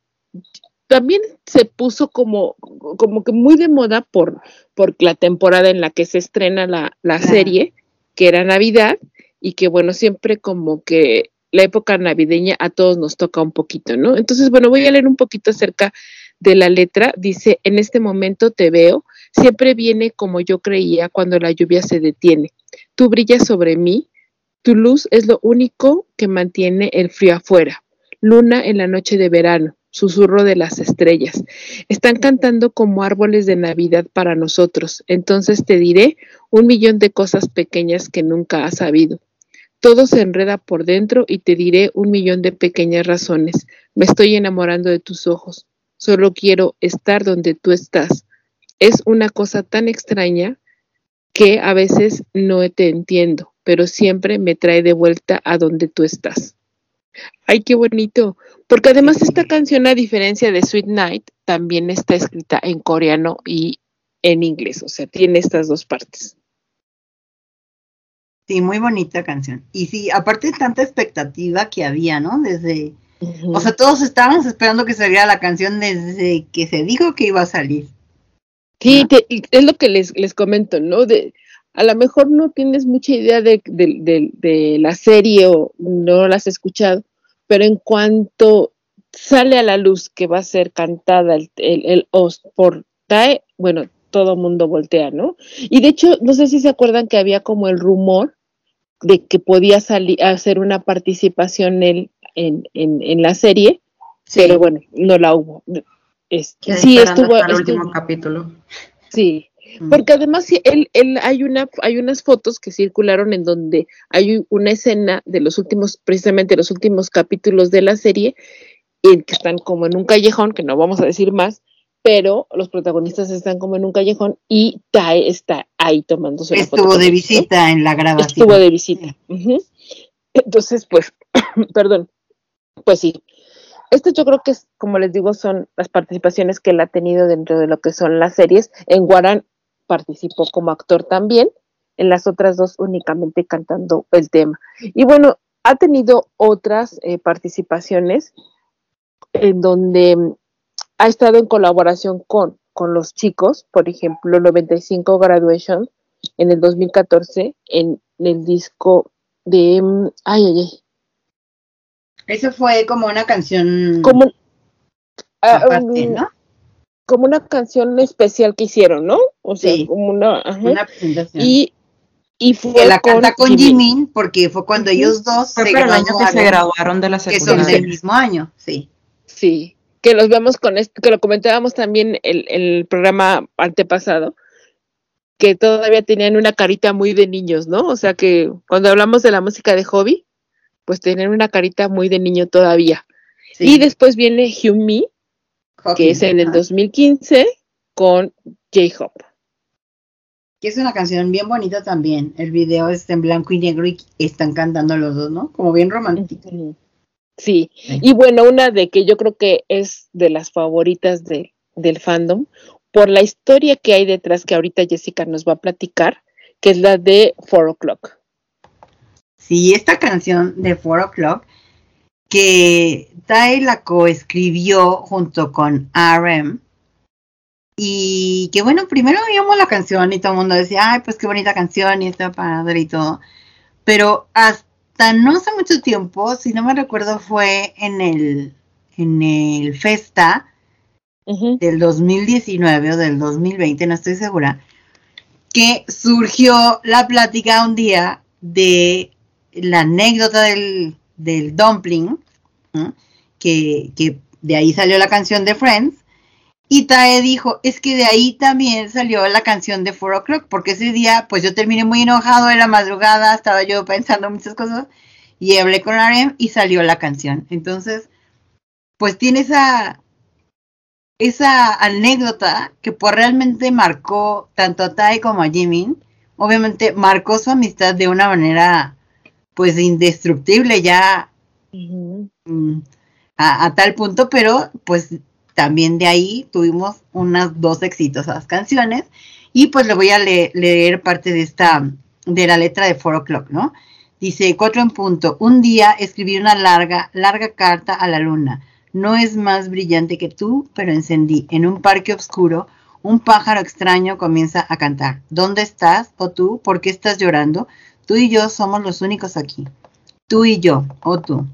Speaker 1: también se puso como, como que muy de moda por, por la temporada en la que se estrena la, la
Speaker 2: Claro.
Speaker 1: serie, que era Navidad, y que bueno, siempre como que la época navideña a todos nos toca un poquito, ¿no? Entonces, bueno, voy a leer un poquito acerca de la letra. Dice, en este momento te veo, siempre viene como yo creía cuando la lluvia se detiene. Tú brillas sobre mí, tu luz es lo único que mantiene el frío afuera. Luna en la noche de verano, susurro de las estrellas. Están cantando como árboles de Navidad para nosotros. Entonces te diré un millón de cosas pequeñas que nunca has sabido. Todo se enreda por dentro y te diré un millón de pequeñas razones. Me estoy enamorando de tus ojos. Solo quiero estar donde tú estás. Es una cosa tan extraña que a veces no te entiendo, pero siempre me trae de vuelta a donde tú estás. Ay, qué bonito. Porque además esta canción, a diferencia de Sweet Night, también está escrita en coreano y en inglés. O sea, tiene estas dos partes.
Speaker 2: Sí, muy bonita canción. Y sí, aparte de tanta expectativa que había, ¿no? Desde, o sea, todos estábamos esperando que saliera la canción desde que se dijo que iba a salir.
Speaker 1: Sí, te- es lo que les, les comento, ¿no? De, a lo mejor no tienes mucha idea de, de- de- de la serie o no la has escuchado, pero en cuanto sale a la luz que va a ser cantada el, el, el host por Tae, bueno, todo mundo voltea, ¿no? Y de hecho, no sé si se acuerdan que había como el rumor de que podía salir hacer una participación él en, en, en la serie, pero bueno, no la hubo.
Speaker 3: Quedé
Speaker 1: sí, estuvo,
Speaker 3: hasta el
Speaker 1: estuvo-
Speaker 3: último capítulo.
Speaker 1: sí. Porque además sí, él, él hay una hay unas fotos que circularon en donde hay una escena de los últimos precisamente los últimos capítulos de la serie en que están como en un callejón que no vamos a decir más pero los protagonistas están como en un callejón y Tae está ahí tomándose la foto
Speaker 2: Estuvo de visita en la grabación.
Speaker 1: estuvo de visita entonces pues perdón pues sí esto yo creo que es, como les digo, son las participaciones que él ha tenido dentro de lo que son las series. En Guarán participó como actor también, en las otras dos únicamente cantando el tema. Y bueno, ha tenido otras eh, participaciones en donde mm, ha estado en colaboración con, con los chicos, por ejemplo, 95 Graduation en el 2014 en el disco de... mm, Ay, ay, ay.
Speaker 2: Eso fue como una canción
Speaker 1: Como, ah,
Speaker 2: aparte, ¿no?
Speaker 1: como una canción especial que hicieron, ¿no? O sea,
Speaker 2: Sí.
Speaker 1: como una... ajá.
Speaker 2: Una presentación.
Speaker 1: Y, y fue
Speaker 2: que la
Speaker 1: con
Speaker 2: canta con
Speaker 1: Jimin.
Speaker 2: Jimin porque fue cuando ellos dos
Speaker 3: Fue
Speaker 2: se
Speaker 3: para el año que se
Speaker 2: graduaron,
Speaker 3: de la
Speaker 2: que son
Speaker 3: secundaria.
Speaker 2: del mismo año, sí.
Speaker 1: Sí, que los vemos con esto, que lo comentábamos también el, el programa antepasado, que todavía tenían una carita muy de niños, ¿no? O sea que cuando hablamos de la música de hobby, pues tenían una carita muy de niño todavía.
Speaker 2: sí.
Speaker 1: Y después viene Hyun Mi, que es en el
Speaker 2: Ajá.
Speaker 1: 2015 con J-Hope.
Speaker 2: Que es una canción bien bonita también. El video está en blanco y negro y están cantando los dos, ¿no? Como bien romántico.
Speaker 1: Sí,
Speaker 2: Sí.
Speaker 1: y bueno, una de que yo creo que es de las favoritas de, del fandom, por la historia que hay detrás que ahorita Jessica nos va a platicar, que es la de Four O'Clock.
Speaker 2: Sí, esta canción de Four O'Clock que Tae la coescribió junto con RM. Y que bueno, primero oíamos la canción y todo el mundo decía, ay, pues qué bonita canción y está padre y todo. Pero hasta no hace mucho tiempo, si no me recuerdo, fue en el, en el Festa
Speaker 1: Ujú.
Speaker 2: del 2019 o del 2020, no estoy segura, que surgió la plática un día de la anécdota del, del dumpling, que, que de ahí salió la canción de Friends, y Tae dijo, es que de ahí también salió la canción de Four O'Clock, porque ese día, pues yo terminé muy enojado en la madrugada, estaba yo pensando muchas cosas, y hablé con RM y salió la canción. Entonces, pues tiene esa, esa anécdota que pues realmente marcó tanto a Tai como a Jimin. Obviamente marcó su amistad de una manera pues indestructible ya mm, a, a tal punto, pero pues también de ahí tuvimos unas dos exitosas canciones y pues le voy a le- leer parte de esta, de la letra de Four O'Clock, ¿no? Dice, cuatro en punto, un día escribí una larga, larga carta a la luna. No es más brillante que tú, pero encendí. En un parque oscuro, un pájaro extraño comienza a cantar. ¿Dónde estás? ¿O tú? ¿Por qué estás llorando? Tú y yo somos los únicos aquí. Tú y yo, o tú.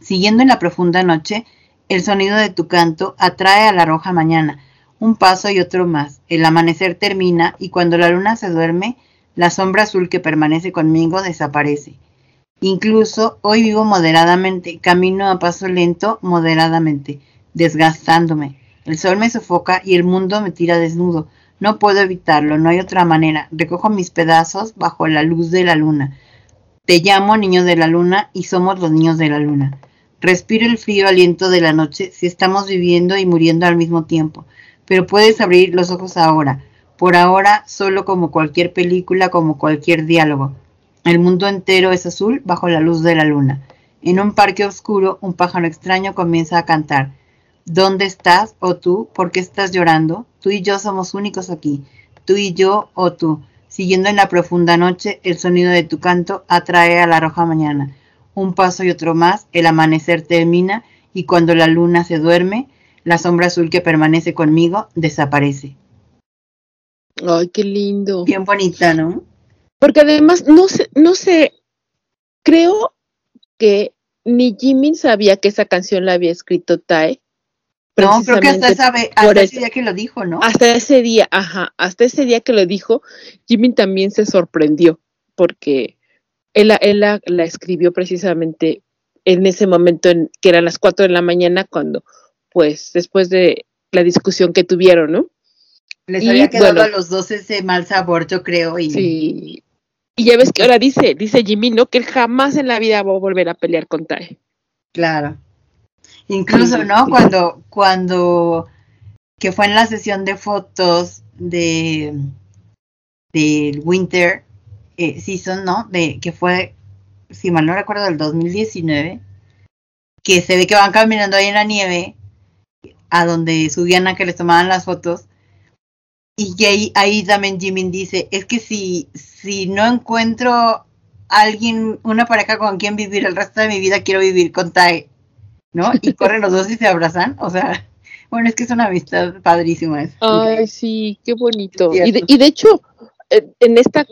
Speaker 2: Siguiendo en la profunda noche, el sonido de tu canto atrae a la roja mañana. Un paso y otro más. El amanecer termina y cuando la luna se duerme, la sombra azul que permanece conmigo desaparece. Incluso hoy vivo moderadamente, camino a paso lento, moderadamente, desgastándome. El sol me sofoca y el mundo me tira desnudo. No puedo evitarlo, no hay otra manera. Recojo mis pedazos bajo la luz de la luna. Te llamo niño de la luna y somos los niños de la luna. Respiro el frío aliento de la noche si estamos viviendo y muriendo al mismo tiempo. Pero puedes abrir los ojos ahora. Por ahora, solo como cualquier película, como cualquier diálogo. El mundo entero es azul bajo la luz de la luna. En un parque oscuro, un pájaro extraño comienza a cantar. ¿Dónde estás? ¿O tú? ¿Por qué estás llorando? Tú y yo somos únicos aquí. Tú y yo o tú. Siguiendo en la profunda noche, el sonido de tu canto atrae a la roja mañana. Un paso y otro más, el amanecer termina y cuando la luna se duerme, la sombra azul que permanece conmigo desaparece.
Speaker 1: Ay, qué lindo.
Speaker 2: Bien bonita, ¿no?
Speaker 1: Porque además, no sé, no sé, creo que ni Jimin sabía que esa canción la había escrito Tai.
Speaker 2: No, creo que hasta, hasta ese día que lo dijo, ¿no?
Speaker 1: Hasta ese día, ajá, hasta ese día que lo dijo, Jimin también se sorprendió, porque él, la- él la, la escribió precisamente en ese momento, en, que eran las 4 de la mañana, cuando, pues, después de la discusión que tuvieron, ¿no?
Speaker 2: Les
Speaker 1: y
Speaker 2: había quedado
Speaker 1: bueno.
Speaker 2: a los dos ese mal sabor, yo creo. Y
Speaker 1: Sí. Y ya ves que ahora dice, dice Jimin, ¿no? Que él jamás en la vida va a volver a pelear con Tae.
Speaker 2: Claro. Incluso, ¿no? Cuando, cuando, que fue en la sesión de fotos de del Winter eh, Season, ¿no? De que fue, si mal no recuerdo, del 2019, que se ve que van caminando ahí en la nieve, a donde subían a que les tomaban las fotos. Y que ahí, ahí también Jimin dice, es que si, si no encuentro alguien, una pareja con quien vivir el resto de mi vida, quiero vivir con Tae, ¿no? Y corren los dos y se abrazan, o sea, bueno, es que es una amistad padrísima. es
Speaker 1: Ay, sí, qué bonito. Y de, y de hecho, en esta,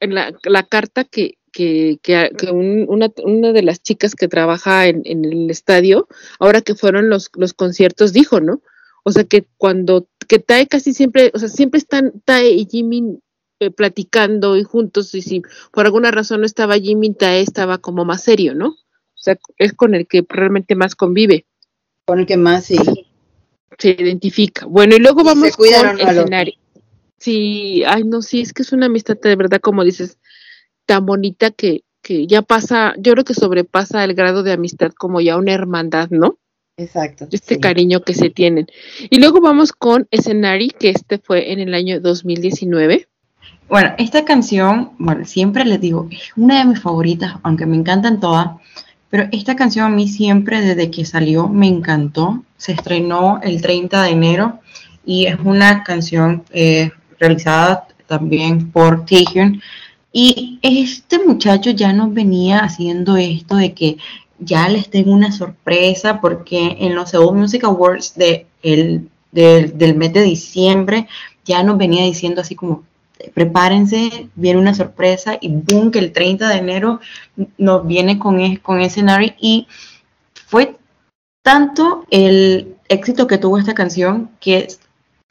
Speaker 1: la, la carta que, que, que, que un- una, una de las chicas que trabaja en, en el estadio, ahora que fueron los, los conciertos, dijo, ¿no? O sea, que cuando, que Tae casi siempre, o sea, siempre están Tae y Jimin eh, platicando y juntos, y si por alguna razón no estaba Jimin, Tae estaba como más serio, ¿no? O sea, es con el que realmente más convive,
Speaker 2: con el que más sí.
Speaker 1: se identifica. Bueno, y luego
Speaker 2: Y
Speaker 1: vamos con escenario. Sí, ay, no, sí, es que es una amistad de verdad, como dices, tan bonita que, que ya pasa, yo creo que sobrepasa el grado de amistad como ya una hermandad, ¿no?
Speaker 2: Exacto.
Speaker 1: Este
Speaker 2: sí.
Speaker 1: cariño que se tienen. Y luego vamos con Escenari, que este fue en el año 2019.
Speaker 3: Bueno, esta canción, bueno, siempre les digo, es una de mis favoritas, aunque me encantan todas, pero esta canción a mí siempre desde que salió me encantó. Se estrenó el 30 de enero y es una canción eh, realizada también por Taehyun. Y este muchacho ya nos venía haciendo esto de que ya les tengo una sorpresa porque en los Seoul Music Awards de el- del- del mes de diciembre ya nos venía diciendo así como prepárense, viene una sorpresa y boom, que el 30 de enero nos viene con, es- con escenario y fue tanto el éxito que tuvo esta canción que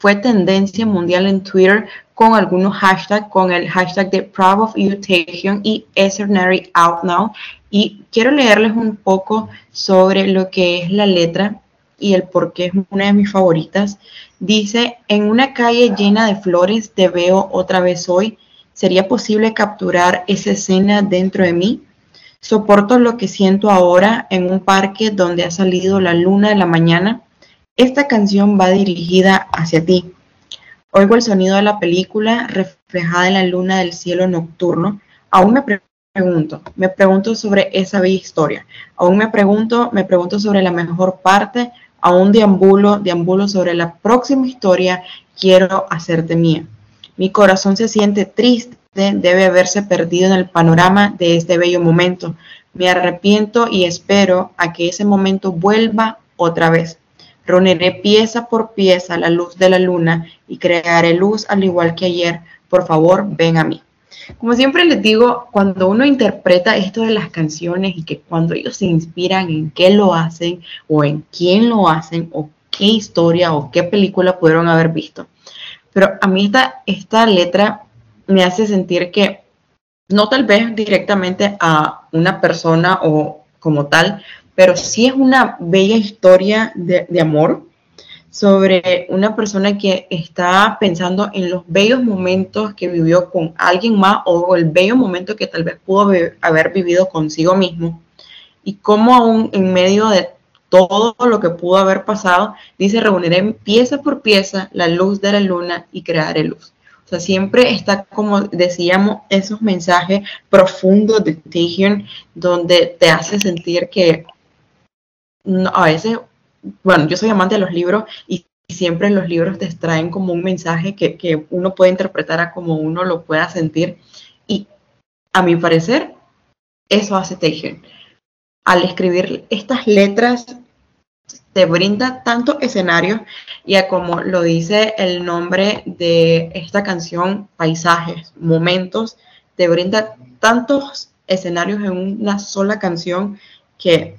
Speaker 3: fue tendencia mundial en Twitter con algunos hashtags, con el hashtag de Proud of Taehyung y Escenary Out Now. Y quiero leerles un poco sobre lo que es la letra y el por qué es una de mis favoritas. Dice, en una calle llena de flores te veo otra vez hoy. ¿Sería posible capturar esa escena dentro de mí? Soporto lo que siento ahora en un parque donde ha salido la luna de la mañana. Esta canción va dirigida hacia ti. Oigo el sonido de la película reflejada en la luna del cielo nocturno. Aún me pre- pregunto, me pregunto sobre esa bella historia. Aún me pregunto, me pregunto sobre la mejor parte. Aún deambulo, deambulo sobre la próxima historia. Quiero hacerte mía. Mi corazón se siente triste, debe haberse perdido en el panorama de este bello momento. Me arrepiento y espero a que ese momento vuelva otra vez. Reuniré pieza por pieza la luz de la luna y crearé luz al igual que ayer. Por favor, ven a mí. Como siempre les digo, cuando uno interpreta esto de las canciones y que cuando ellos se inspiran en qué lo hacen o en quién lo hacen o qué historia o qué película pudieron haber visto. Pero a mí esta, esta letra me hace sentir que no tal vez directamente a una persona o como tal, pero sí es una bella historia de, de amor sobre una persona que está pensando en los bellos momentos que vivió con alguien más o el bello momento que tal vez pudo haber- vivido consigo mismo y cómo aún en medio de todo lo que pudo haber pasado, dice, reuniré pieza por pieza la luz de la luna y crearé luz. O sea, siempre está, como decíamos, esos mensajes profundos de Taehyung, donde te hace sentir que no, a veces, bueno, yo soy amante de los libros y siempre los libros te extraen como un mensaje que, que uno puede interpretar a como uno lo pueda sentir. Y a mi parecer, eso hace Taehyung. Al escribir estas letras, te brinda tantos escenarios y a como lo dice el nombre de esta canción, paisajes, momentos, te brinda tantos escenarios en una sola canción que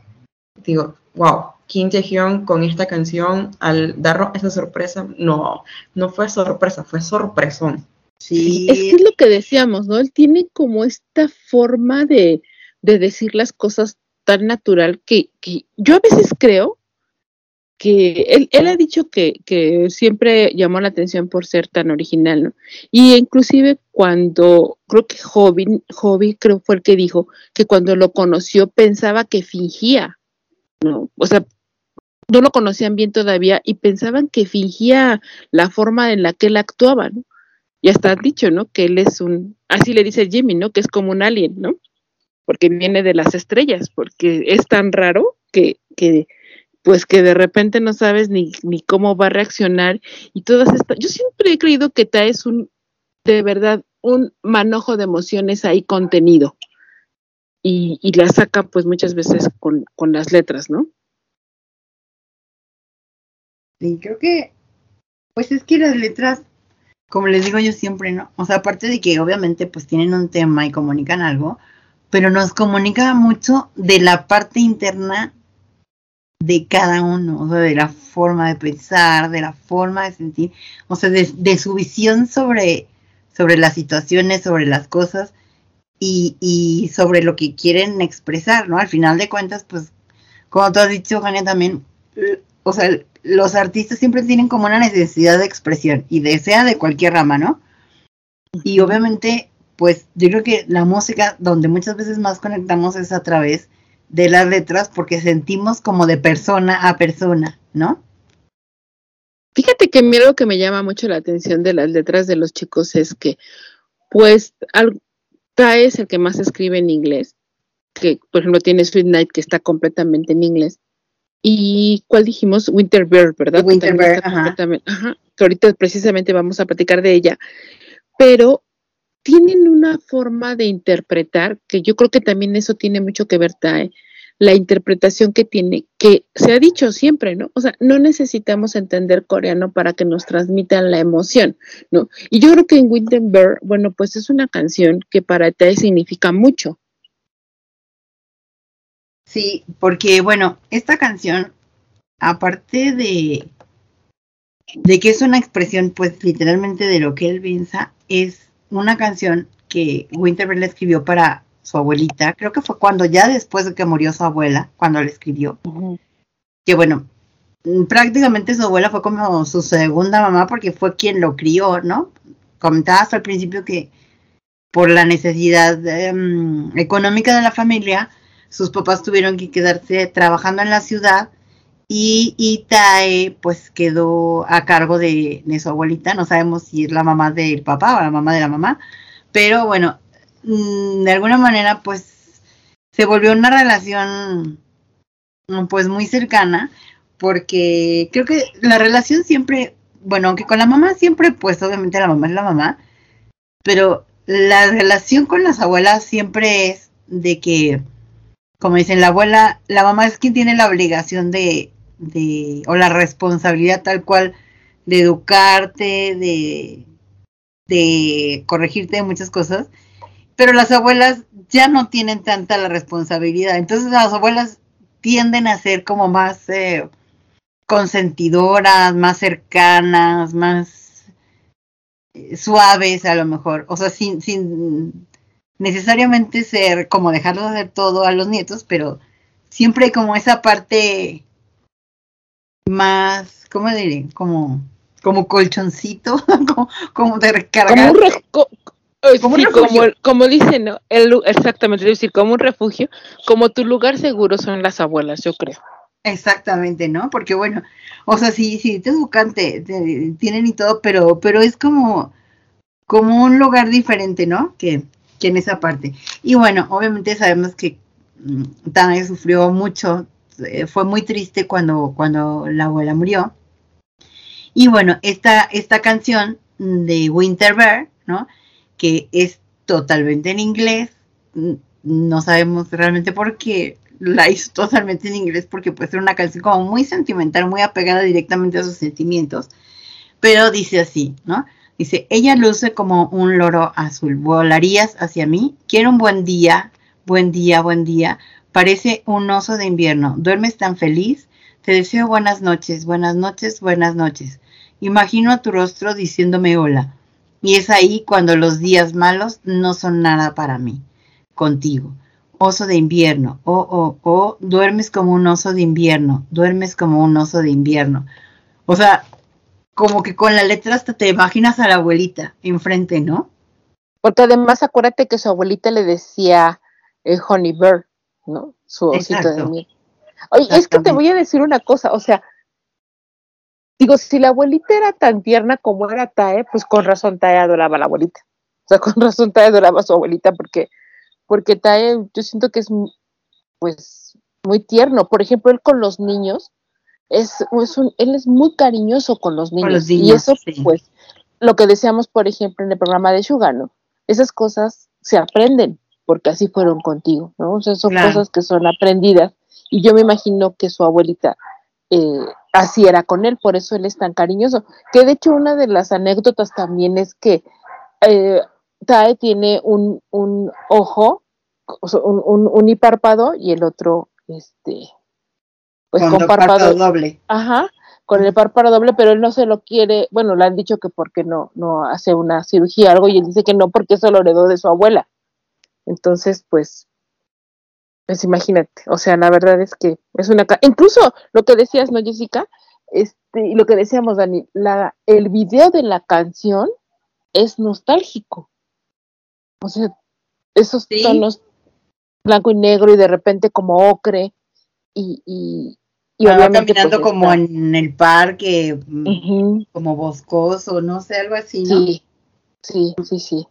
Speaker 3: digo, wow, Kim Jae-hyun con esta canción al darnos esa sorpresa, no, no fue sorpresa, fue sorpresón.
Speaker 2: Sí,
Speaker 1: Es que es lo que decíamos, ¿no? Él tiene como esta forma de, de decir las cosas tan natural que, que yo a veces creo que él, él ha dicho que, que siempre llamó la atención por ser tan original, ¿no? Y inclusive cuando, creo que Hobby, Hobby creo fue el que dijo que cuando lo conoció pensaba que fingía, ¿no? O sea, no lo conocían bien todavía y pensaban que fingía la forma en la que él actuaba, ¿no? Y hasta dicho, ¿no? Que él es un, así le dice Jimmy, ¿no? Que es como un alien, ¿no? Porque viene de las estrellas, porque es tan raro que, que pues que de repente no sabes ni, ni cómo va a reaccionar y todas estas, yo siempre he creído que Ta es un, de verdad, un manojo de emociones ahí contenido y, y la saca pues muchas veces con, con las letras, ¿no?
Speaker 2: Sí, creo que, pues es que las letras, como les digo yo siempre, ¿no? O sea, aparte de que obviamente pues tienen un tema y comunican algo, pero nos comunica mucho de la parte interna de cada uno, o sea, de la forma de pensar, de la forma de sentir, o sea, de, de su visión sobre, sobre las situaciones, sobre las cosas y, y sobre lo que quieren expresar, ¿no? Al final de cuentas, pues, como tú has dicho, Jania, también, o sea, los artistas siempre tienen como una necesidad de expresión y de sea de cualquier rama, ¿no? Y obviamente, pues yo creo que la música donde muchas veces más conectamos es a través de las letras porque sentimos como de persona a persona, ¿no?
Speaker 1: Fíjate que a mí algo que me llama mucho la atención de las letras de los chicos es que, pues, al, Tae es el que más escribe en inglés, que por ejemplo tiene Sweet Night que está completamente en inglés. ¿Y cuál dijimos? Winter Bear, ¿verdad?
Speaker 2: Winter Bear,
Speaker 1: está
Speaker 2: ajá.
Speaker 1: completamente- ajá, que ahorita precisamente vamos a platicar de ella. Pero tienen una forma de interpretar que yo creo que también eso tiene mucho que ver, Tae, la interpretación que tiene, que se ha dicho siempre, ¿no? O sea, no necesitamos entender coreano para que nos transmitan la emoción, ¿no? Y yo creo que en Winter Bear, bueno, pues es una canción que para Tae significa mucho.
Speaker 2: Sí, porque bueno, esta canción, aparte de, de que es una expresión, pues literalmente de lo que él piensa, es una canción que Winterberg le escribió para su abuelita. Creo que fue cuando ya después de que murió su abuela, cuando le escribió. Que bueno, mm, prácticamente su abuela fue como su segunda mamá porque fue quien lo crió, ¿no? Comentabas al principio que por la necesidad em, económica de la familia, sus papás tuvieron que quedarse trabajando en la ciudad Y, y Tae pues quedó a cargo de, de su abuelita, no sabemos si es la mamá del papá o la mamá de la mamá, pero bueno, de alguna manera pues se volvió una relación mm, pues muy cercana porque creo que la relación siempre, bueno, aunque con la mamá siempre pues obviamente la mamá es la mamá, pero la relación con las abuelas siempre es de que, como dicen, la abuela, la mamá es quien tiene la obligación de, de o la responsabilidad tal cual de educarte, de, de corregirte de muchas cosas, pero las abuelas ya no tienen tanta la responsabilidad. Entonces las abuelas tienden a ser como más eh, consentidoras, más cercanas, más eh, suaves a lo mejor. O sea, sin, sin necesariamente ser como dejarlos hacer todo a los nietos, pero siempre como esa parte más, ¿cómo diré? Como, como colchoncito, como, como de
Speaker 1: Como
Speaker 2: recargar.
Speaker 1: un
Speaker 2: Como un
Speaker 1: sí,
Speaker 2: refugio.
Speaker 1: como, como dicen, ¿no? El, exactamente, es decir, como un refugio, como tu lugar seguro son las abuelas, yo creo.
Speaker 2: Exactamente, ¿no? Porque bueno, o sea, sí, sí, te educan, te, te- tienen y todo, pero, pero es como, como un lugar diferente, ¿no? Que, que en esa parte. Y bueno, obviamente sabemos que mm, Tanae sufrió mucho, eh, fue muy triste cuando, cuando la abuela murió. Y bueno, esta, esta canción de Winter Bear, ¿no? Que es totalmente en inglés, no sabemos realmente por qué la hizo totalmente en inglés, porque puede ser una canción como muy sentimental, muy apegada directamente a sus sentimientos, pero dice así, ¿no? Dice, ella luce como un loro azul, volarías hacia mí, quiero un buen día, buen día, buen día, parece un oso de invierno, duermes tan feliz, te deseo buenas noches, buenas noches, buenas noches. Imagino a tu rostro diciéndome hola, y es ahí cuando los días malos no son nada para mí, contigo. Oso de invierno, oh, oh, oh, duermes como un oso de invierno, duermes como un oso de invierno. O sea, como que con la letra hasta te imaginas a la abuelita enfrente, ¿no?
Speaker 1: Porque además acuérdate que su abuelita le decía eh, Honey Bird, ¿no? Su osito de
Speaker 2: Exacto.
Speaker 1: miel. Oye, es que te voy a decir una cosa, o sea, digo, si la abuelita era tan tierna como era Tae, pues con razón Tae adoraba a la abuelita. O sea, con razón Tae adoraba a su abuelita porque, porque Tae, yo siento que es, pues, muy tierno. Por ejemplo, él con los niños, es, es un, él es muy cariñoso con los niños.
Speaker 2: los
Speaker 1: y eso,
Speaker 2: sí.
Speaker 1: pues, lo que decíamos, por ejemplo, en el programa de Sugar, ¿no? Esas cosas se aprenden porque así fueron contigo, ¿no? O sea, son
Speaker 2: Claro.
Speaker 1: cosas que son aprendidas. Y yo me imagino que su abuelita eh, así era con él, por eso él es tan cariñoso. Que de hecho una de las anécdotas también es que eh, Tae tiene un, un ojo, un, un, unipárpado y el otro, este, pues
Speaker 2: Con
Speaker 1: con,
Speaker 2: do-
Speaker 1: párpado,
Speaker 2: doble.
Speaker 1: Ajá, con el párpado doble, pero él no se lo quiere, bueno, le han dicho que porque no, no hace una cirugía o algo, y él dice que no, porque eso lo heredó de su abuela. Entonces, pues, pues imagínate, o sea, la verdad es que es una... Incluso lo que decías, ¿no, Jessica? Este, y lo que decíamos, Dani, la, el video de la canción es nostálgico. O sea, esos
Speaker 2: Sí.
Speaker 1: tonos blanco y negro y de repente como ocre y, y, y
Speaker 2: Va
Speaker 1: obviamente
Speaker 2: caminando
Speaker 1: pues,
Speaker 2: como
Speaker 1: está-
Speaker 2: en el parque, mm, como boscoso, no sé, algo así, ¿no?
Speaker 1: Sí, sí, sí, sí.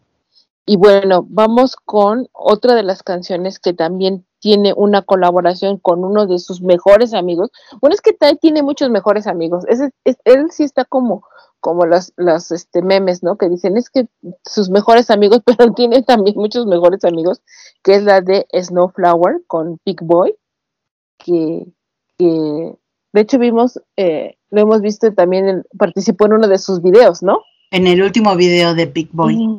Speaker 1: Y bueno, vamos con otra de las canciones que también tiene una colaboración con uno de sus mejores amigos. Bueno, es que Tai tiene muchos mejores amigos. Ese- es- él sí está como, como las, las este, memes, ¿no? Que dicen, es que sus mejores amigos, pero tiene también muchos mejores amigos, que es la de Snowflower con Big Boy, que, que de hecho vimos, eh, lo hemos visto también, en- participó en uno de sus videos, ¿no?
Speaker 2: En el último video de Big Boy.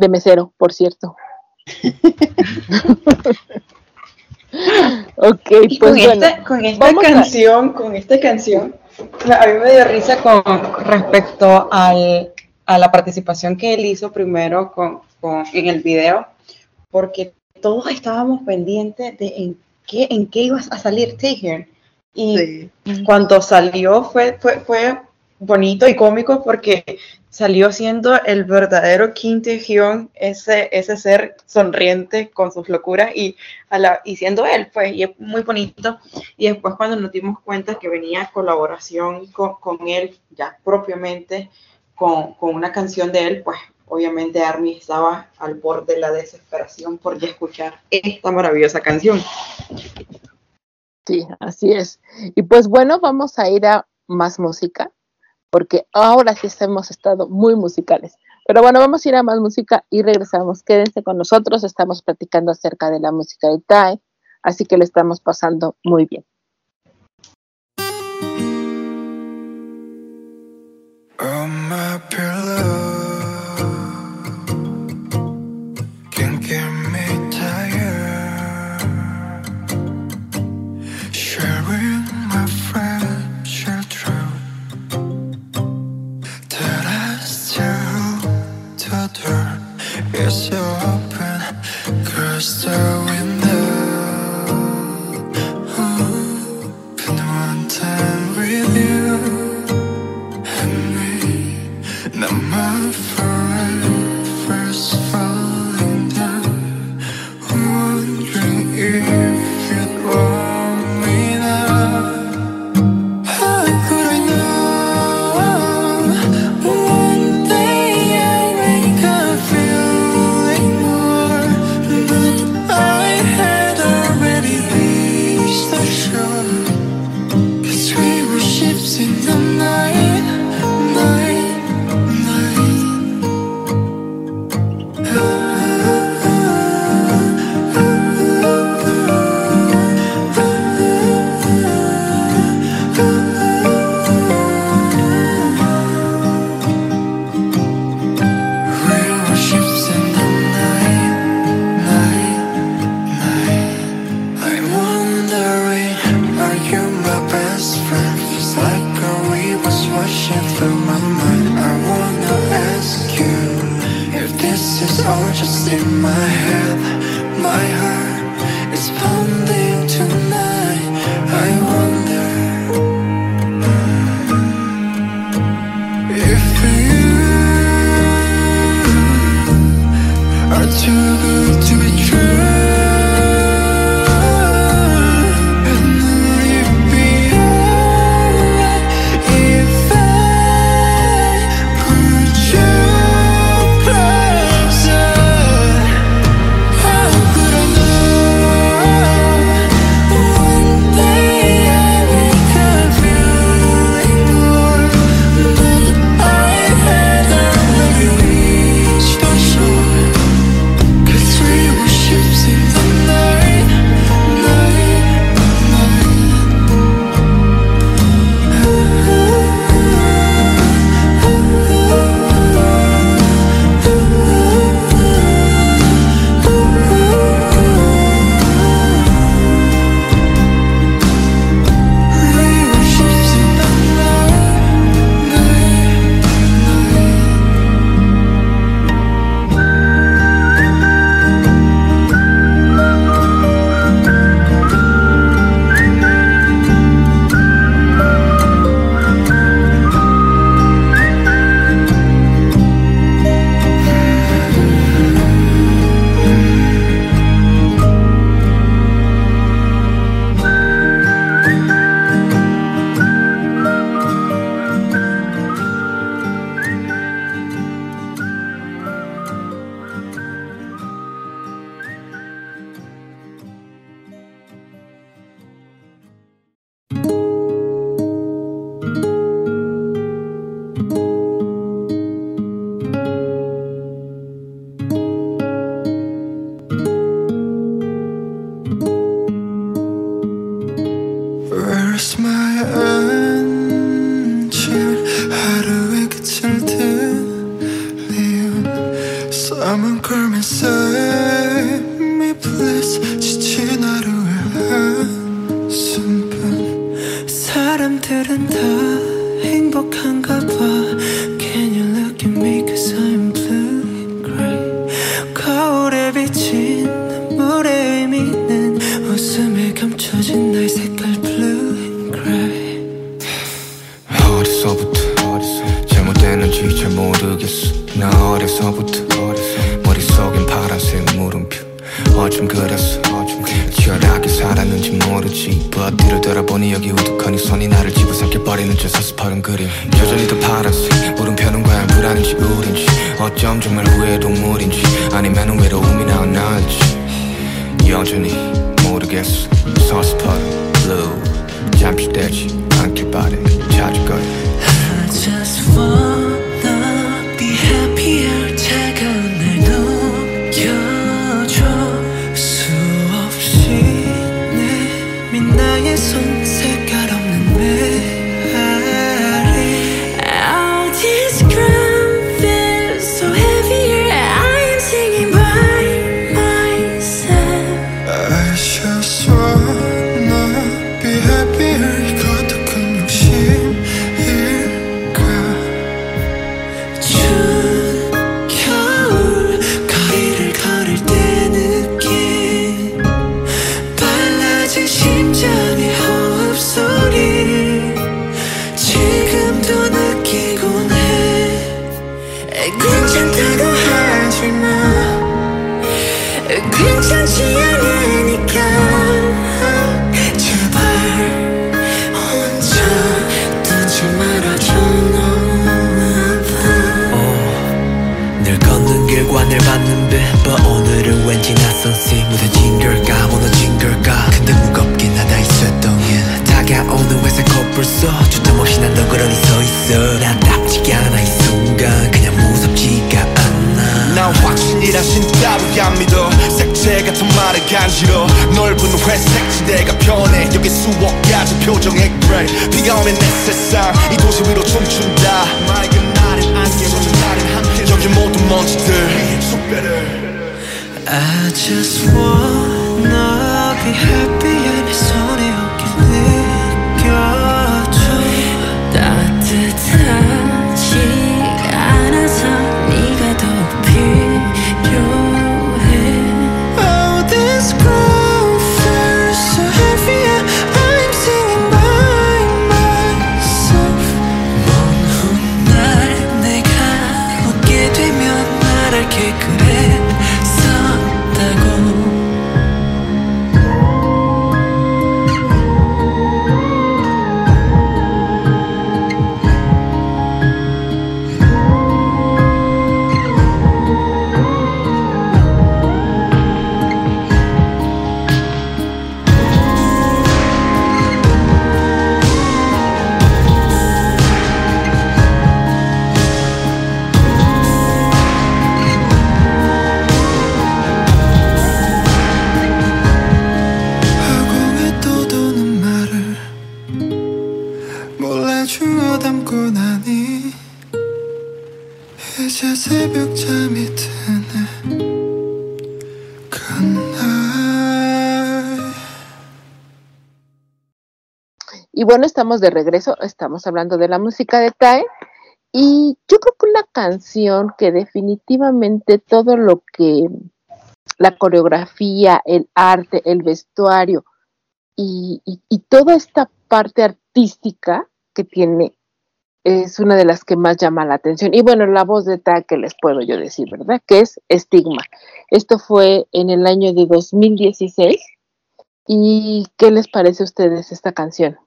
Speaker 1: De mesero, por cierto. Ok,
Speaker 3: Y
Speaker 1: pues
Speaker 3: con,
Speaker 1: bueno.
Speaker 3: esta, con esta
Speaker 1: vamos a-
Speaker 3: canción, con esta canción, a mí me dio risa con respecto al, a la participación que él hizo primero con, con- en el video, porque todos estábamos pendientes de en qué, en qué ibas a salir Taker. Y
Speaker 2: Sí.
Speaker 3: cuando salió fue, fue, fue bonito y cómico porque salió siendo el verdadero Kim Tae-hyun, ese, ese ser sonriente con sus locuras y, a la, y siendo él, pues, y es muy bonito. Y después cuando nos dimos cuenta que venía colaboración con, con él, ya propiamente con, con, una canción de él, pues obviamente Army estaba al borde de la desesperación por ya escuchar esta maravillosa canción.
Speaker 4: Sí, así es. Y pues bueno, vamos a ir a más música porque ahora sí hemos estado muy musicales. Pero bueno, vamos a ir a más música y regresamos. Quédense con nosotros, estamos platicando acerca de la música de TAE, así que lo estamos pasando muy bien. yourself bueno, estamos de regreso, estamos hablando de la música de TAE. Y yo creo que una canción que definitivamente todo lo que la coreografía, el arte, el vestuario y, toda esta parte artística que tiene es una de las que más llama la atención. Y bueno, la voz de Ta que les puedo yo decir, ¿verdad? Que es Estigma. Esto fue en el año de 2016. ¿Y qué les parece a ustedes esta canción?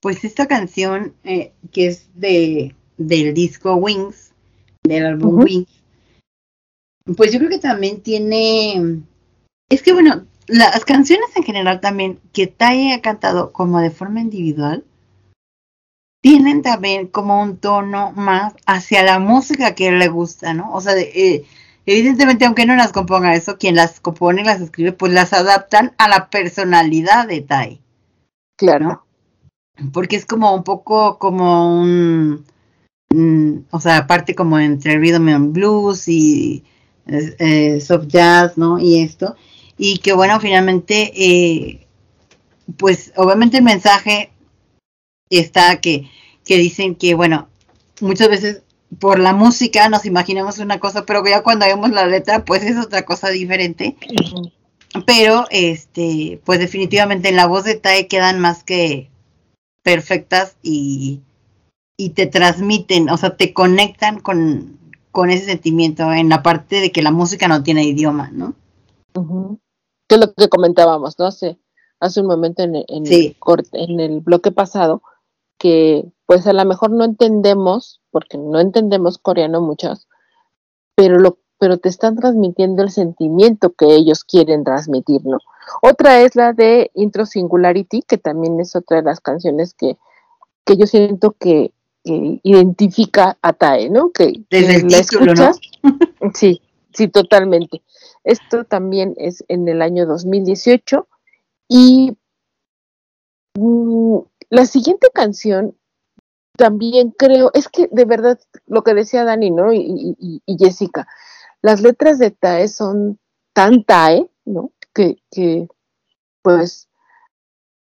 Speaker 2: Pues esta canción, eh, que es de, del disco Wings, del álbum. Wings, pues yo creo que también tiene. Es que bueno, las canciones en general también que Tai ha cantado como de forma individual, tienen también como un tono más hacia la música que le gusta, ¿no? O sea, eh, evidentemente, aunque no las componga eso, quien las compone y las escribe, pues las adaptan a la personalidad de Tai.
Speaker 4: Claro
Speaker 2: porque es como un poco como un, o sea, aparte como entre rhythm and blues y eh, soft jazz, ¿no? Y esto, y que bueno, finalmente, eh, pues obviamente el mensaje está que, que dicen que, bueno, muchas veces por la música nos imaginamos una cosa, pero ya cuando vemos la letra, pues es otra cosa diferente. Pero, este, pues definitivamente en la voz de Tae quedan más que perfectas y, y te transmiten, o sea, te conectan con, con, ese sentimiento en la parte de que la música no tiene idioma, ¿no?
Speaker 1: Que es lo que comentábamos, ¿no? Hace, hace un momento en, en, el en el bloque pasado, que pues a lo mejor no entendemos, porque no entendemos coreano muchas, pero lo pero te están transmitiendo el sentimiento que ellos quieren transmitir, ¿no? Otra es la de Intro Singularity, que también es otra de las canciones que, que yo siento que, que identifica a Tae, ¿no? Que,
Speaker 2: Desde el
Speaker 1: la
Speaker 2: título, ¿no?
Speaker 1: Sí, sí, totalmente. Esto también es en el año 2018 y mm, la siguiente canción también creo, es que de verdad lo que decía Dani, ¿no? Y, y- y- y Jessica, las letras de Tae son tan Tae, ¿no? Que, pues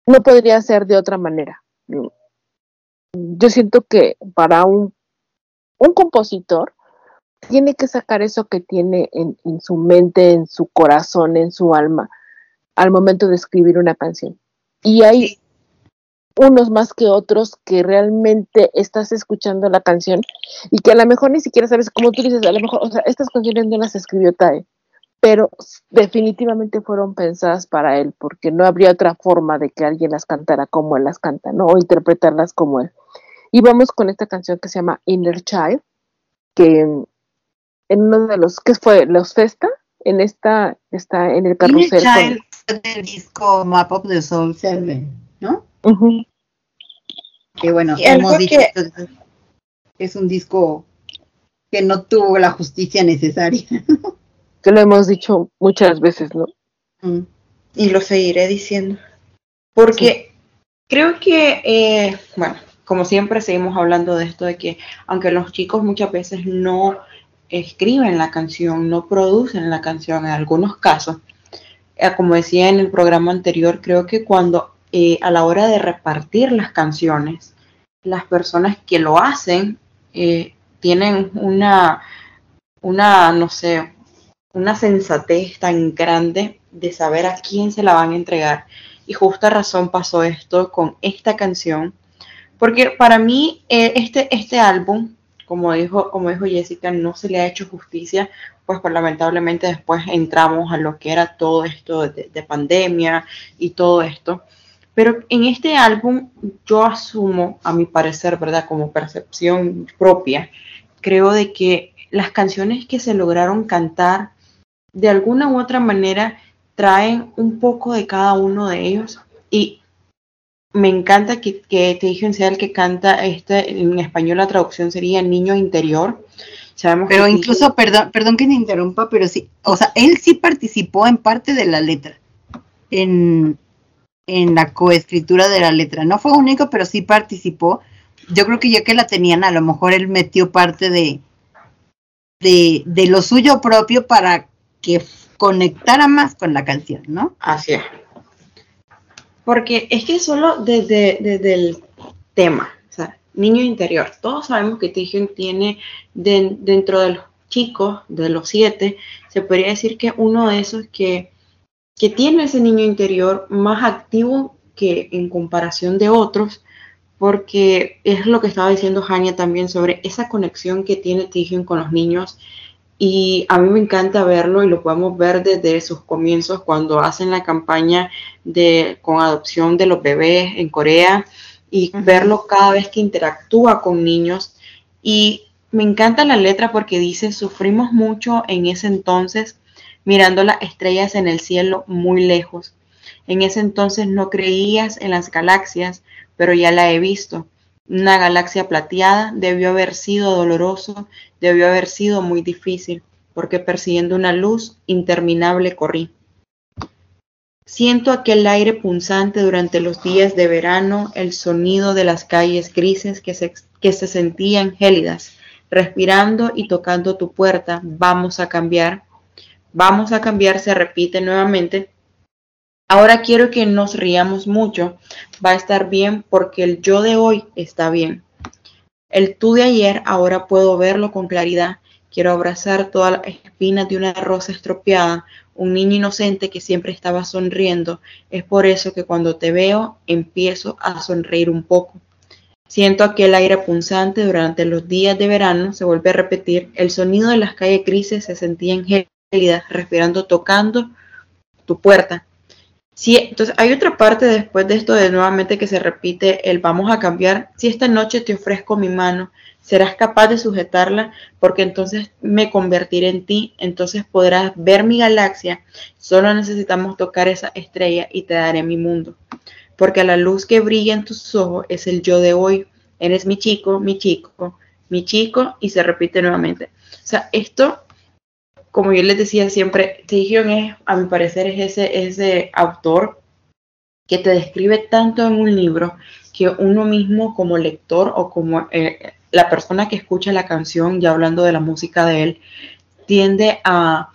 Speaker 1: no podría ser de otra manera. Yo siento que para un, un compositor tiene que sacar eso que tiene en, en su mente, en su corazón, en su alma, al momento de escribir una canción. Y hay unos más que otros que realmente estás escuchando la canción y que a lo mejor ni siquiera sabes, como tú dices, a lo mejor, o sea, estas canciones no las escribió Tae, pero definitivamente fueron pensadas para él, porque no habría otra forma de que alguien las cantara como él las canta, ¿no? O interpretarlas como él. Y vamos con esta canción que se llama Inner Child, que en en uno de los, ¿qué fue? ¿Los Festa? En esta, está en el
Speaker 2: Inner
Speaker 1: carrusel. con-
Speaker 2: Child fue del disco Map of the Soul 7, ¿no?
Speaker 1: Ujú.
Speaker 2: Que bueno, hemos dicho
Speaker 3: que-
Speaker 2: que es un disco que no tuvo la justicia necesaria.
Speaker 1: que lo hemos dicho muchas veces, ¿no?
Speaker 2: Mm.
Speaker 3: y lo seguiré diciendo. Porque creo que, eh, bueno, como siempre seguimos hablando de esto de que aunque los chicos muchas veces no escriben la canción, no producen la canción en algunos casos, eh, como decía en el programa anterior, creo que cuando eh, a la hora de repartir las canciones, las personas que lo hacen eh, tienen una, una, no sé, una sensatez tan grande de saber a quién se la van a entregar. Y justa razón pasó esto con esta canción, porque para mí eh, este, este álbum, como dijo, como dijo Jessica, no se le ha hecho justicia, pues, pues lamentablemente después entramos a lo que era todo esto de, de pandemia y todo esto. Pero en este álbum yo asumo, a mi parecer, ¿verdad? Como percepción propia, creo de que las canciones que se lograron cantar de alguna u otra manera traen un poco de cada uno de ellos y me encanta que, que Tejion sea el que canta este en español la traducción sería niño interior sabemos
Speaker 2: Pero
Speaker 3: que
Speaker 2: incluso, perdón, perdón que te interrumpa, pero sí, o sea, él sí participó en parte de la letra, en, en la coescritura de la letra. No fue único, pero sí participó. Yo creo que ya que la tenían, a lo mejor él metió parte de, de, de lo suyo propio para que conectara más con la canción, ¿no?
Speaker 3: Así es. Porque es que solo desde, desde el tema, o sea, niño interior, todos sabemos que Taehyung tiene de- dentro de los chicos, de los siete, se podría decir que uno de esos que, que tiene ese niño interior más activo que en comparación de otros, porque es lo que estaba diciendo Hania también sobre esa conexión que tiene Taehyung con los niños. Y a mí me encanta verlo y lo podemos ver desde sus comienzos cuando hacen la campaña de con adopción de los bebés en Corea y verlo cada vez que interactúa con niños. Y me encanta la letra porque dice sufrimos mucho en ese entonces mirando las estrellas en el cielo muy lejos. En ese entonces no creías en las galaxias, pero ya la he visto. Una galaxia plateada debió haber sido doloroso, debió haber sido muy difícil, porque persiguiendo una luz interminable corrí. Siento aquel aire punzante durante los días de verano, el sonido de las calles grises que se, que se sentían gélidas, respirando y tocando tu puerta. Vamos a cambiar. Vamos a cambiar se repite nuevamente. Ahora quiero que nos riamos mucho. Va a estar bien porque el yo de hoy está bien. El tú de ayer ahora puedo verlo con claridad. Quiero abrazar todas las espinas de una rosa estropeada, un niño inocente que siempre estaba sonriendo. Es por eso que cuando te veo empiezo a sonreír un poco. Siento aquel aire punzante durante los días de verano, se vuelve a repetir. El sonido de las calles grises se sentían respirando, tocando tu puerta. Sí, entonces hay otra parte después de esto de nuevamente que se repite el vamos a cambiar. Si esta noche te ofrezco mi mano, serás capaz de sujetarla porque entonces me convertiré en ti, entonces podrás ver mi galaxia. Solo necesitamos tocar esa estrella y te daré mi mundo porque la luz que brilla en tus ojos es el yo de hoy. Eres mi chico, mi chico, mi chico, y se repite nuevamente. O sea, esto, como yo les decía siempre, Taehyung es, a mi parecer, es ese, ese autor que te describe tanto en un libro que uno mismo como lector o como eh, la persona que escucha la canción, ya hablando de la música de él, tiende a,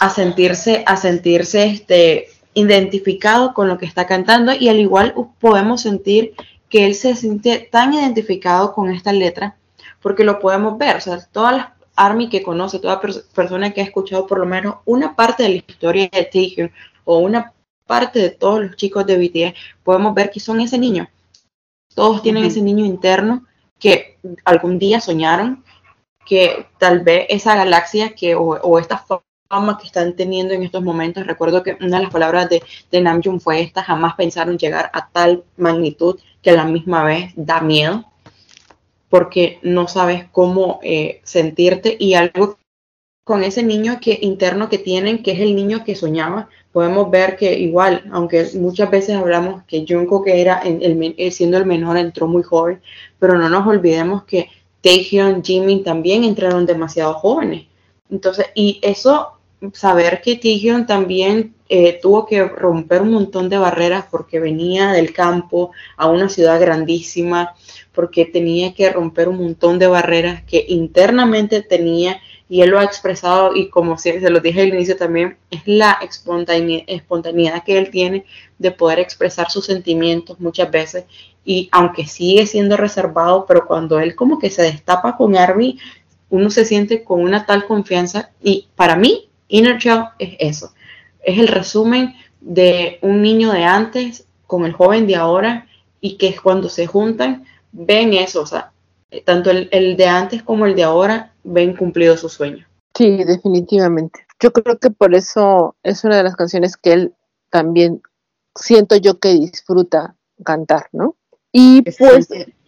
Speaker 3: a sentirse, a sentirse este, identificado con lo que está cantando y al igual podemos sentir que él se siente tan identificado con esta letra porque lo podemos ver, o sea, todas las Army que conoce, toda persona que ha escuchado por lo menos una parte de la historia de Taehyung o una parte de todos los chicos de BTS, podemos ver que son ese niño. Todos tienen ese niño interno que algún día soñaron que tal vez esa galaxia que o, o esta fama que están teniendo en estos momentos. Recuerdo que una de las palabras de, de Namjoon fue esta, jamás pensaron llegar a tal magnitud que a la misma vez da miedo, porque no sabes cómo eh, sentirte y algo con ese niño que interno que tienen, que es el niño que soñaba, podemos ver que igual, aunque muchas veces hablamos que Junko, que era el, eh, siendo el menor, entró muy joven, pero no nos olvidemos que Taehyung, Jimin también entraron demasiado jóvenes. Entonces, y eso saber que Tigion también eh, tuvo que romper un montón de barreras porque venía del campo a una ciudad grandísima, porque tenía que romper un montón de barreras que internamente tenía y él lo ha expresado y como se, lo dije al inicio también, es la espontaneidad que él tiene de poder expresar sus sentimientos muchas veces y aunque sigue siendo reservado, pero cuando él como que se destapa con Arby, uno se siente con una tal confianza y para mí Inner Child es eso, es el resumen de un niño de antes con el joven de ahora y que cuando se juntan ven eso, o sea, tanto el, de antes como el de ahora ven cumplido su sueño.
Speaker 1: Sí, definitivamente. Yo creo que por eso es una de las canciones que él también siento yo que disfruta cantar, ¿no? Y pues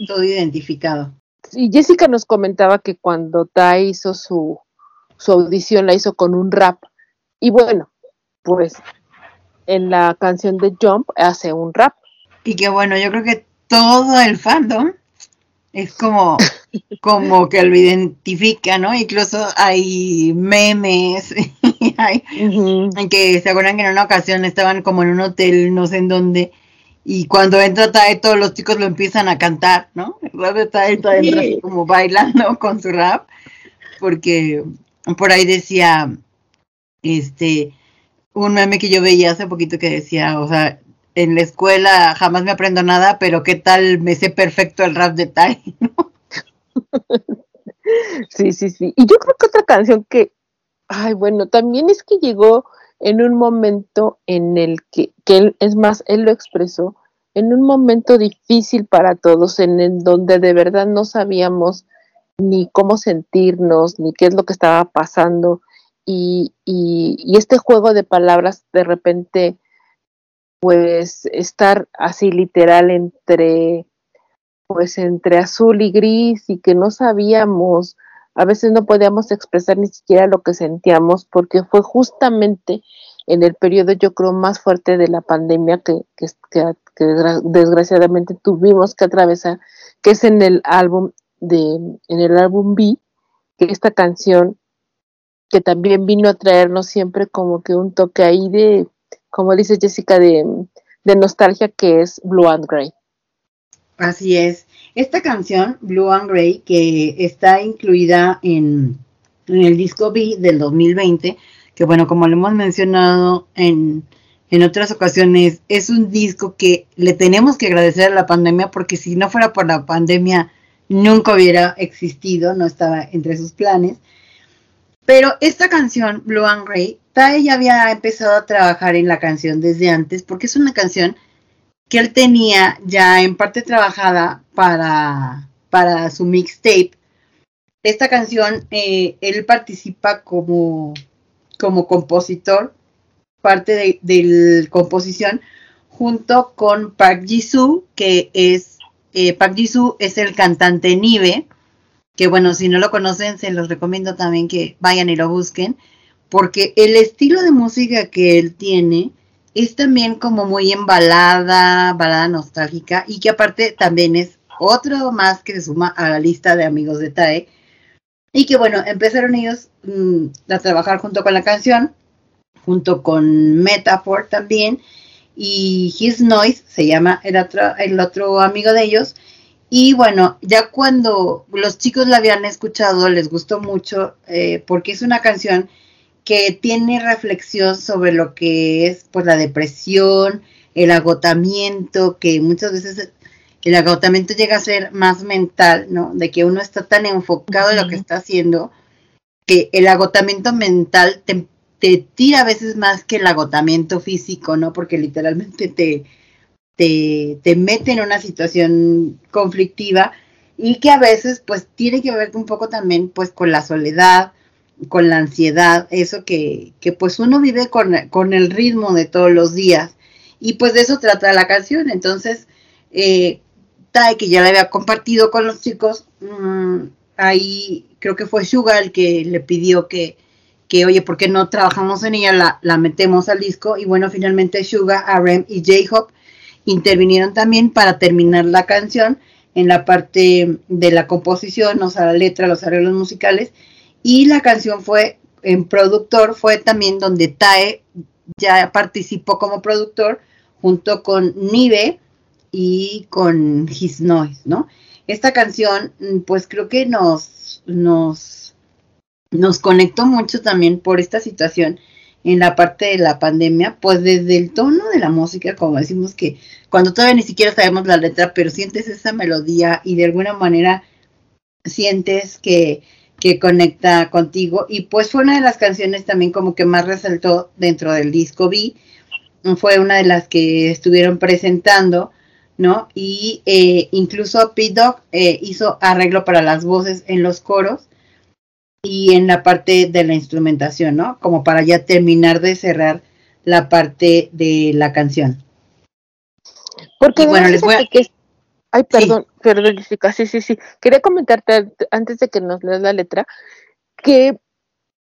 Speaker 2: todo identificado.
Speaker 1: Y Jessica nos comentaba que cuando Tai hizo su su audición la hizo con un rap. Y bueno, pues en la canción de Jump hace un rap.
Speaker 2: Y que bueno, yo creo que todo el fandom es como, como que lo identifica, ¿no? Incluso hay memes, hay, que se acuerdan que en una ocasión estaban como en un hotel, no sé en dónde, y cuando entra Tae, todos los chicos lo empiezan a cantar, ¿no? Tae, Tae como bailando con su rap, porque por ahí decía, este, un meme que yo veía hace poquito que decía, o sea, en la escuela jamás me aprendo nada, pero qué tal me sé perfecto el rap de Tai,
Speaker 1: Sí, sí, sí. Y yo creo que otra canción que, ay, bueno, también es que llegó en un momento en el que, que él, es más, él lo expresó, en un momento difícil para todos, en el donde de verdad no sabíamos ni cómo sentirnos, ni qué es lo que estaba pasando. Y, y, este juego de palabras de repente, pues estar así literal entre, pues entre azul y gris y que no sabíamos, a veces no podíamos expresar ni siquiera lo que sentíamos porque fue justamente en el periodo yo creo más fuerte de la pandemia que, que, que desgraciadamente tuvimos que atravesar, que es en el álbum de, en el álbum B, que esta canción que también vino a traernos siempre como que un toque ahí de, como dice Jessica, de, nostalgia que es Blue and Grey.
Speaker 2: Así es. Esta canción, Blue and Grey, que está incluida en, en el disco B del 2020, que bueno, como lo hemos mencionado en, en otras ocasiones, es un disco que le tenemos que agradecer a la pandemia, porque si no fuera por la pandemia, nunca hubiera existido, no estaba entre sus planes. Pero esta canción, Blue and Grey, Tae ya había empezado a trabajar en la canción desde antes, porque es una canción que él tenía ya en parte trabajada para, para su mixtape. Esta canción, eh, él participa como, como compositor, parte de, la composición, junto con Park Jisoo, que es, eh, Park Jisoo es el cantante Nive, que bueno, si no lo conocen, se los recomiendo también que vayan y lo busquen, porque el estilo de música que él tiene es también como muy embalada, balada nostálgica, y que aparte también es otro más que se suma a la lista de amigos de TAE, y que bueno, empezaron ellos mm, a trabajar junto con la canción, junto con Metaphor también, y His Noise se llama el otro, el otro amigo de ellos, y bueno, ya cuando los chicos la habían escuchado, les gustó mucho, eh, porque es una canción que tiene reflexión sobre lo que es pues la depresión, el agotamiento, que muchas veces el agotamiento llega a ser más mental, ¿no? De que uno está tan enfocado en lo que está haciendo, que el agotamiento mental te, te tira a veces más que el agotamiento físico, ¿no? Porque literalmente te, te, te mete en una situación conflictiva y que a veces pues tiene que ver un poco también pues con la soledad, con la ansiedad, eso que, que pues uno vive con, con, el ritmo de todos los días. Y pues de eso trata la canción. Entonces, eh, Tai, que ya la había compartido con los chicos, mmm, ahí creo que fue Sugar el que le pidió que, que oye, ¿por qué no trabajamos en ella? La, la metemos al disco. Y bueno, finalmente Sugar, RM y J-Hop intervinieron también para terminar la canción en la parte de la composición, o sea, la letra, los arreglos musicales y la canción fue en productor, fue también donde Tae ya participó como productor junto con Nive y con His Noise, ¿no? Esta canción, pues creo que nos, nos, nos conectó mucho también por esta situación en la parte de la pandemia, pues desde el tono de la música, como decimos que cuando todavía ni siquiera sabemos la letra, pero sientes esa melodía y de alguna manera sientes que que conecta contigo. Y pues fue una de las canciones también como que más resaltó dentro del disco B. Fue una de las que estuvieron presentando, ¿no? Y eh, incluso Pete Dog eh, hizo arreglo para las voces en los coros y en la parte de la instrumentación, ¿no? Como para ya terminar de cerrar la parte de la canción.
Speaker 1: Porque bueno, les voy a... Que Ay, perdón, sí. perdón, Jessica, sí, sí, sí. Quería comentarte antes de que nos leas la letra que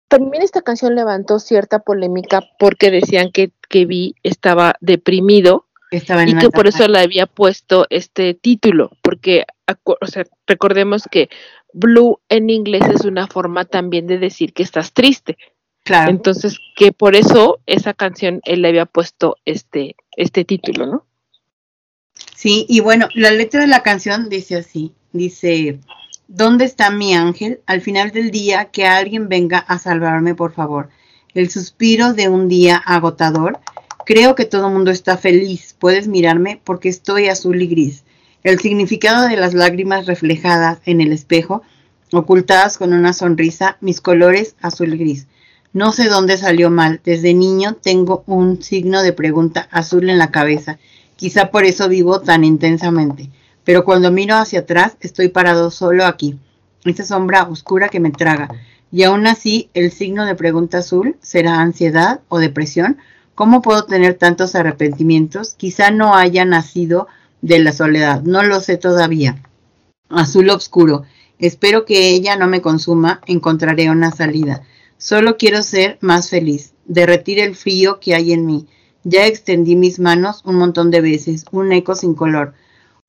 Speaker 1: también esta canción levantó cierta polémica porque decían que, que Vi estaba deprimido estaba y que por eso le había puesto este título, porque o sea, recordemos que blue en inglés es una forma también de decir que estás triste. Claro. Entonces, que por eso esa canción él le había puesto este, este título, ¿no?
Speaker 2: Sí, y bueno, la letra de la canción dice así, dice, ¿dónde está mi ángel? Al final del día, que alguien venga a salvarme, por favor. El suspiro de un día agotador. Creo que todo el mundo está feliz. Puedes mirarme porque estoy azul y gris. El significado de las lágrimas reflejadas en el espejo, ocultadas con una sonrisa, mis colores azul y gris. No sé dónde salió mal. Desde niño tengo un signo de pregunta azul en la cabeza Quizá por eso vivo tan intensamente. Pero cuando miro hacia atrás, estoy parado solo aquí, esa sombra oscura que me traga. Y aún así, el signo de pregunta azul será ansiedad o depresión. ¿Cómo puedo tener tantos arrepentimientos? Quizá no haya nacido de la soledad, no lo sé todavía. Azul oscuro. Espero que ella no me consuma, encontraré una salida. Solo quiero ser más feliz, derretir el frío que hay en mí. Ya extendí mis manos un montón de veces, un eco sin color.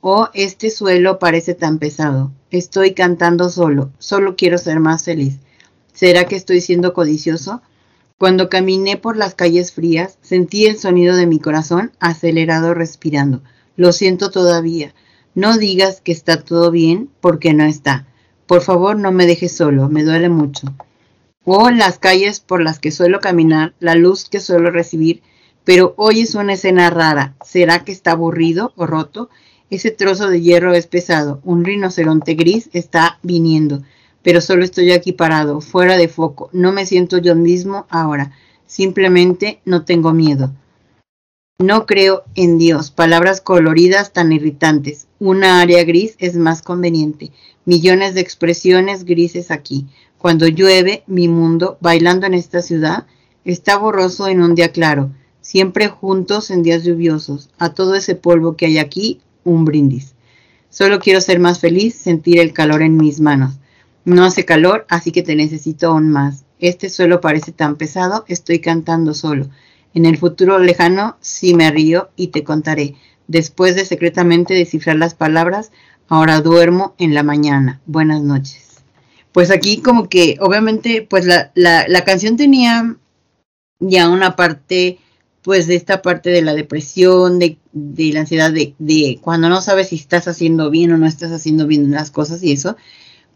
Speaker 2: Oh, este suelo parece tan pesado. Estoy cantando solo, solo quiero ser más feliz. ¿Será que estoy siendo codicioso? Cuando caminé por las calles frías, sentí el sonido de mi corazón acelerado respirando. Lo siento todavía. No digas que está todo bien porque no está. Por favor, no me dejes solo, me duele mucho. Oh, las calles por las que suelo caminar, la luz que suelo recibir, pero hoy es una escena rara. ¿Será que está aburrido o roto? Ese trozo de hierro es pesado. Un rinoceronte gris está viniendo. Pero solo estoy aquí parado, fuera de foco. No me siento yo mismo ahora. Simplemente no tengo miedo. No creo en Dios. Palabras coloridas tan irritantes. Una área gris es más conveniente. Millones de expresiones grises aquí. Cuando llueve, mi mundo, bailando en esta ciudad, está borroso en un día claro. Siempre juntos en días lluviosos. A todo ese polvo que hay aquí, un brindis. Solo quiero ser más feliz, sentir el calor en mis manos. No hace calor, así que te necesito aún más. Este suelo parece tan pesado, estoy cantando solo. En el futuro lejano sí me río y te contaré. Después de secretamente descifrar las palabras, ahora duermo en la mañana. Buenas noches. Pues aquí como que obviamente pues la, la, la canción tenía ya una parte pues de esta parte de la depresión, de, de la ansiedad, de, de, cuando no sabes si estás haciendo bien o no estás haciendo bien las cosas y eso.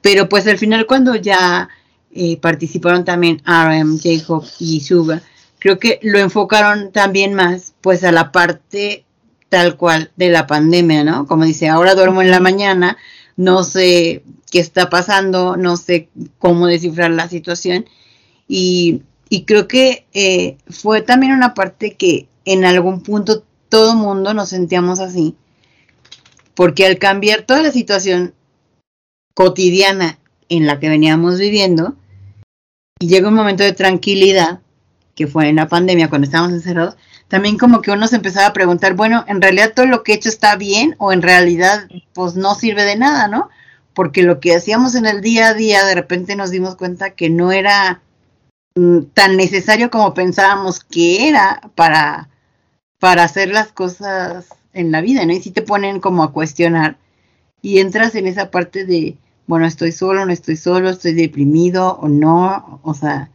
Speaker 2: Pero pues al final cuando ya eh, participaron también RM, Jacob y Suga, creo que lo enfocaron también más pues a la parte tal cual de la pandemia, ¿no? Como dice, ahora duermo en la mañana, no sé qué está pasando, no sé cómo descifrar la situación y y creo que eh, fue también una parte que en algún punto todo mundo nos sentíamos así, porque al cambiar toda la situación cotidiana en la que veníamos viviendo, y llega un momento de tranquilidad, que fue en la pandemia cuando estábamos encerrados, también como que uno se empezaba a preguntar, bueno, en realidad todo lo que he hecho está bien o en realidad pues no sirve de nada, ¿no? Porque lo que hacíamos en el día a día, de repente nos dimos cuenta que no era tan necesario como pensábamos que era para, para hacer las cosas en la vida, ¿no? Y si te ponen como a cuestionar y entras en esa parte de, bueno, estoy solo, no estoy solo, estoy deprimido o no, o sea,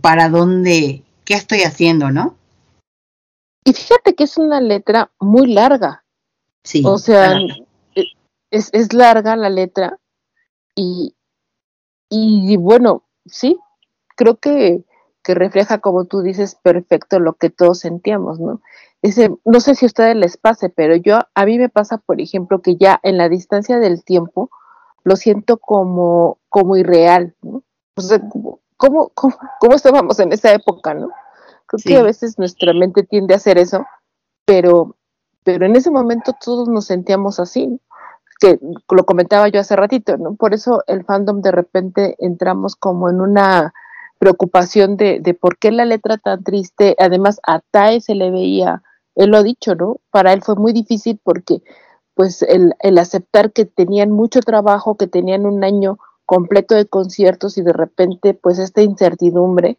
Speaker 2: ¿para dónde, qué estoy haciendo, no?
Speaker 1: Y fíjate que es una letra muy larga.
Speaker 2: Sí.
Speaker 1: O sea, e, es, es larga la letra y, y bueno, sí, creo que, que refleja, como tú dices, perfecto lo que todos sentíamos, ¿no? Ese, no sé si a ustedes les pase, pero yo, a mí me pasa, por ejemplo, que ya en la distancia del tiempo lo siento como, como irreal, ¿no? O sea, ¿cómo, cómo, cómo estábamos en esa época, no? Creo
Speaker 2: Sí.
Speaker 1: que a veces nuestra mente tiende a hacer eso, pero, pero en ese momento todos nos sentíamos así, ¿no? que lo comentaba yo hace ratito, ¿no? Por eso el fandom de repente entramos como en una preocupación de, de por qué la letra tan triste, además a Tae se le veía, él lo ha dicho, ¿no? Para él fue muy difícil porque pues el, el aceptar que tenían mucho trabajo, que tenían un año completo de conciertos y de repente pues esta incertidumbre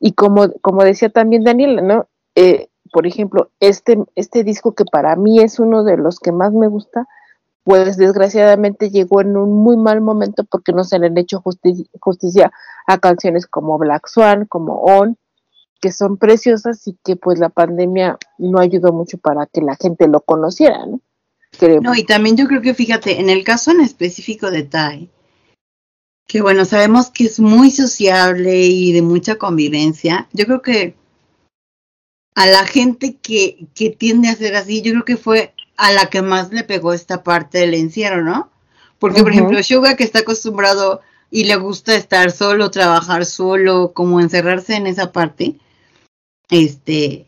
Speaker 1: y como, como decía también Daniela, ¿no? Eh, por ejemplo, este, este disco que para mí es uno de los que más me gusta, pues desgraciadamente llegó en un muy mal momento porque no se le han hecho justi justicia a canciones como Black Swan, como On, que son preciosas y que pues la pandemia no ayudó mucho para que la gente lo conociera, ¿no?
Speaker 2: No, y también yo creo que fíjate, en el caso en específico de Tai, que bueno, sabemos que es muy sociable y de mucha convivencia, yo creo que a la gente que, que tiende a ser así, yo creo que fue a la que más le pegó esta parte del encierro, ¿no? Porque, por ejemplo, Suga que está acostumbrado y le gusta estar solo, trabajar solo, como encerrarse en esa parte, este,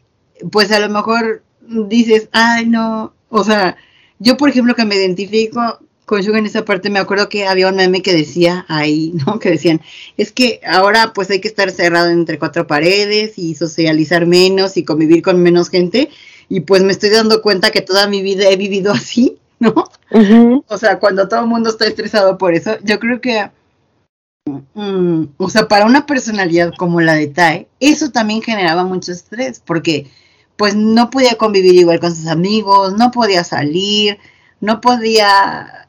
Speaker 2: pues a lo mejor dices, ay, no, o sea, yo, por ejemplo, que me identifico con Suga en esa parte, me acuerdo que había un meme que decía ahí, ¿no? Que decían, es que ahora pues hay que estar cerrado entre cuatro paredes y socializar menos y convivir con menos gente. Y pues me estoy dando cuenta que toda mi vida he vivido así, ¿no? O sea, cuando todo el mundo está estresado por eso, yo creo que, mm, o sea, para una personalidad como la de Tai, eso también generaba mucho estrés, porque pues no podía convivir igual con sus amigos, no podía salir, no podía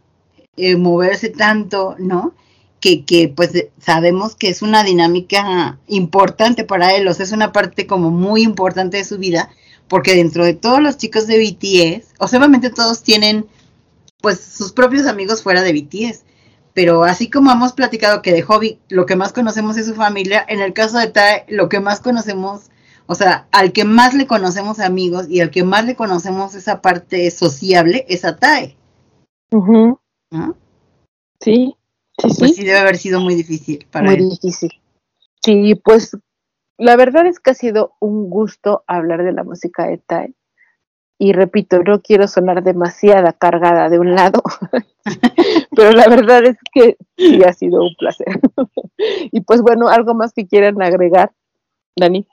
Speaker 2: eh, moverse tanto, ¿no? Que, que pues sabemos que es una dinámica importante para él, o sea, es una parte como muy importante de su vida, porque dentro de todos los chicos de BTS, o sea, obviamente todos tienen pues sus propios amigos fuera de BTS. Pero así como hemos platicado que de Hobby lo que más conocemos es su familia, en el caso de Tae lo que más conocemos, o sea, al que más le conocemos amigos y al que más le conocemos esa parte sociable es a Tae. ¿no?
Speaker 1: Sí, sí, sí.
Speaker 2: Pues sí debe haber sido muy difícil para
Speaker 1: muy
Speaker 2: él.
Speaker 1: difícil. Sí, pues la verdad es que ha sido un gusto hablar de la música de Tai. y repito, no quiero sonar demasiada cargada de un lado, pero la verdad es que sí ha sido un placer. y pues bueno, algo más que quieran agregar, Dani.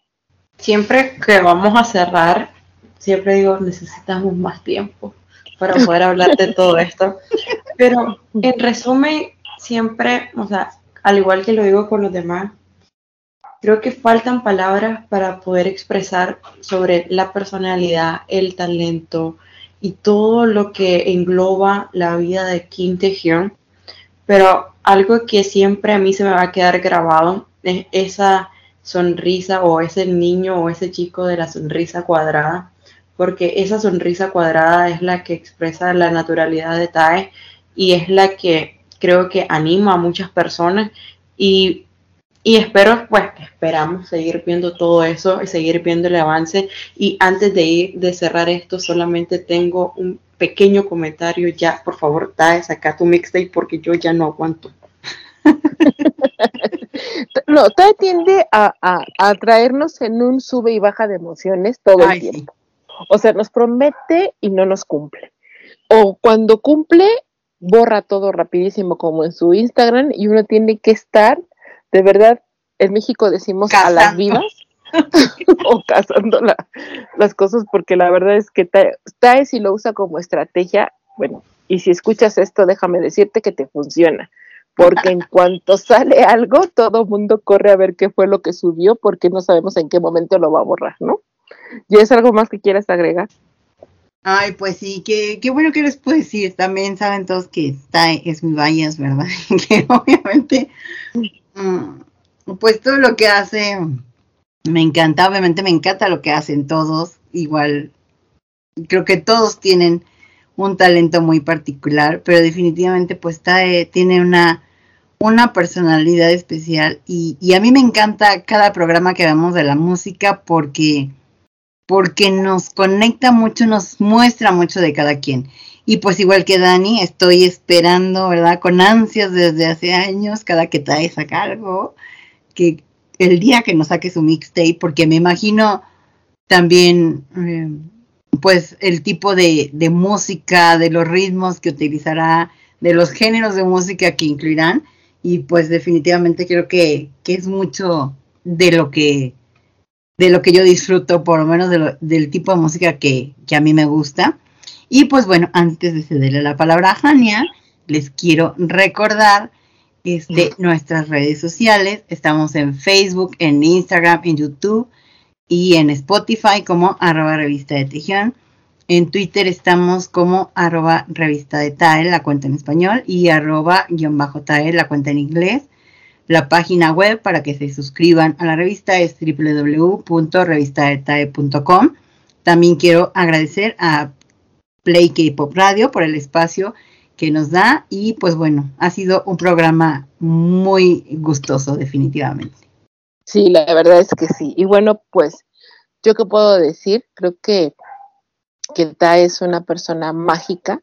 Speaker 3: Siempre que vamos a cerrar, siempre digo, necesitamos más tiempo para poder hablar de todo esto. Pero en resumen, siempre, o sea, al igual que lo digo con los demás, creo que faltan palabras para poder expresar sobre la personalidad, el talento y todo lo que engloba la vida de Kim Tae-hyun. Pero algo que siempre a mí se me va a quedar grabado es esa sonrisa o ese niño o ese chico de la sonrisa cuadrada, porque esa sonrisa cuadrada es la que expresa la naturalidad de Tae y es la que creo que anima a muchas personas y y espero, pues, esperamos seguir viendo todo eso y seguir viendo el avance. Y antes de ir, de cerrar esto, solamente tengo un pequeño comentario. Ya, por favor, Tae, saca tu mixtape porque yo ya no aguanto.
Speaker 1: no, Tae tiende a, a, traernos en un sube y baja de emociones todo el tiempo. O sea, nos promete y no nos cumple. O cuando cumple, borra todo rapidísimo como en su Instagram y uno tiene que estar de verdad, en México decimos a las vivas o cazando las cosas, porque la verdad es que TAE si lo usa como estrategia, bueno, y si escuchas esto, déjame decirte que te funciona, porque en cuanto sale algo, todo mundo corre a ver qué fue lo que subió, porque no sabemos en qué momento lo va a borrar, ¿no? ¿Y es algo más que quieras agregar?
Speaker 2: Ay, pues sí, qué, qué bueno que les puedo decir. También saben todos que TAE es mi vallas, ¿verdad? que obviamente pues todo lo que hace me encanta, obviamente me encanta lo que hacen todos, igual creo que todos tienen un talento muy particular, pero definitivamente pues tiene una, una personalidad especial y, y, a mí me encanta cada programa que vemos de la música porque, porque nos conecta mucho, nos muestra mucho de cada quien. Y pues igual que Dani, estoy esperando, ¿verdad? Con ansias desde hace años, cada que trae saca algo, que el día que nos saque su mixtape, porque me imagino también, eh, pues, el tipo de, de, música, de los ritmos que utilizará, de los géneros de música que incluirán, y pues definitivamente creo que, que es mucho de lo que de lo que yo disfruto, por lo menos del tipo de música que, que a mí me gusta. Y pues bueno, antes de cederle la palabra a Jania, les quiero recordar este, nuestras redes sociales. Estamos en Facebook, en Instagram, en YouTube y en Spotify como arroba revista de Tejión. En Twitter estamos como arroba revista de TAE, la cuenta en español, y arroba guion bajo TAE, la cuenta en inglés. La página web para que se suscriban a la revista es www.revistadetae.com. También quiero agradecer a Play K-Pop Radio por el espacio que nos da y pues bueno, ha sido un programa muy gustoso definitivamente.
Speaker 1: Sí, la verdad es que sí. Y bueno, pues yo qué puedo decir, creo que, que Ta es una persona mágica.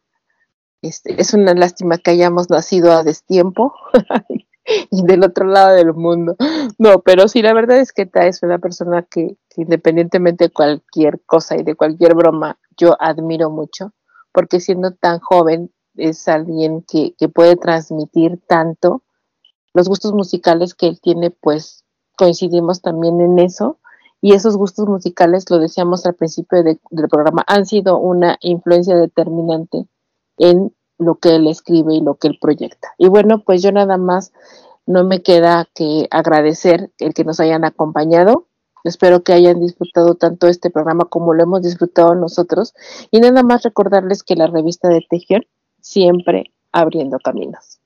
Speaker 1: Este, es una lástima que hayamos nacido a destiempo y del otro lado del mundo. No, pero sí, la verdad es que Ta es una persona que, que independientemente de cualquier cosa y de cualquier broma, yo admiro mucho, porque siendo tan joven es alguien que, puede transmitir tanto. Los gustos musicales que él tiene, pues coincidimos también en eso. Y esos gustos musicales, lo decíamos al principio del programa, han sido una influencia determinante en lo que él escribe y lo que él proyecta. Y bueno, pues yo nada más no me queda que agradecer el que nos hayan acompañado. Espero que hayan disfrutado tanto este programa como lo hemos disfrutado nosotros. Y nada más recordarles que la revista de Tejión siempre abriendo caminos.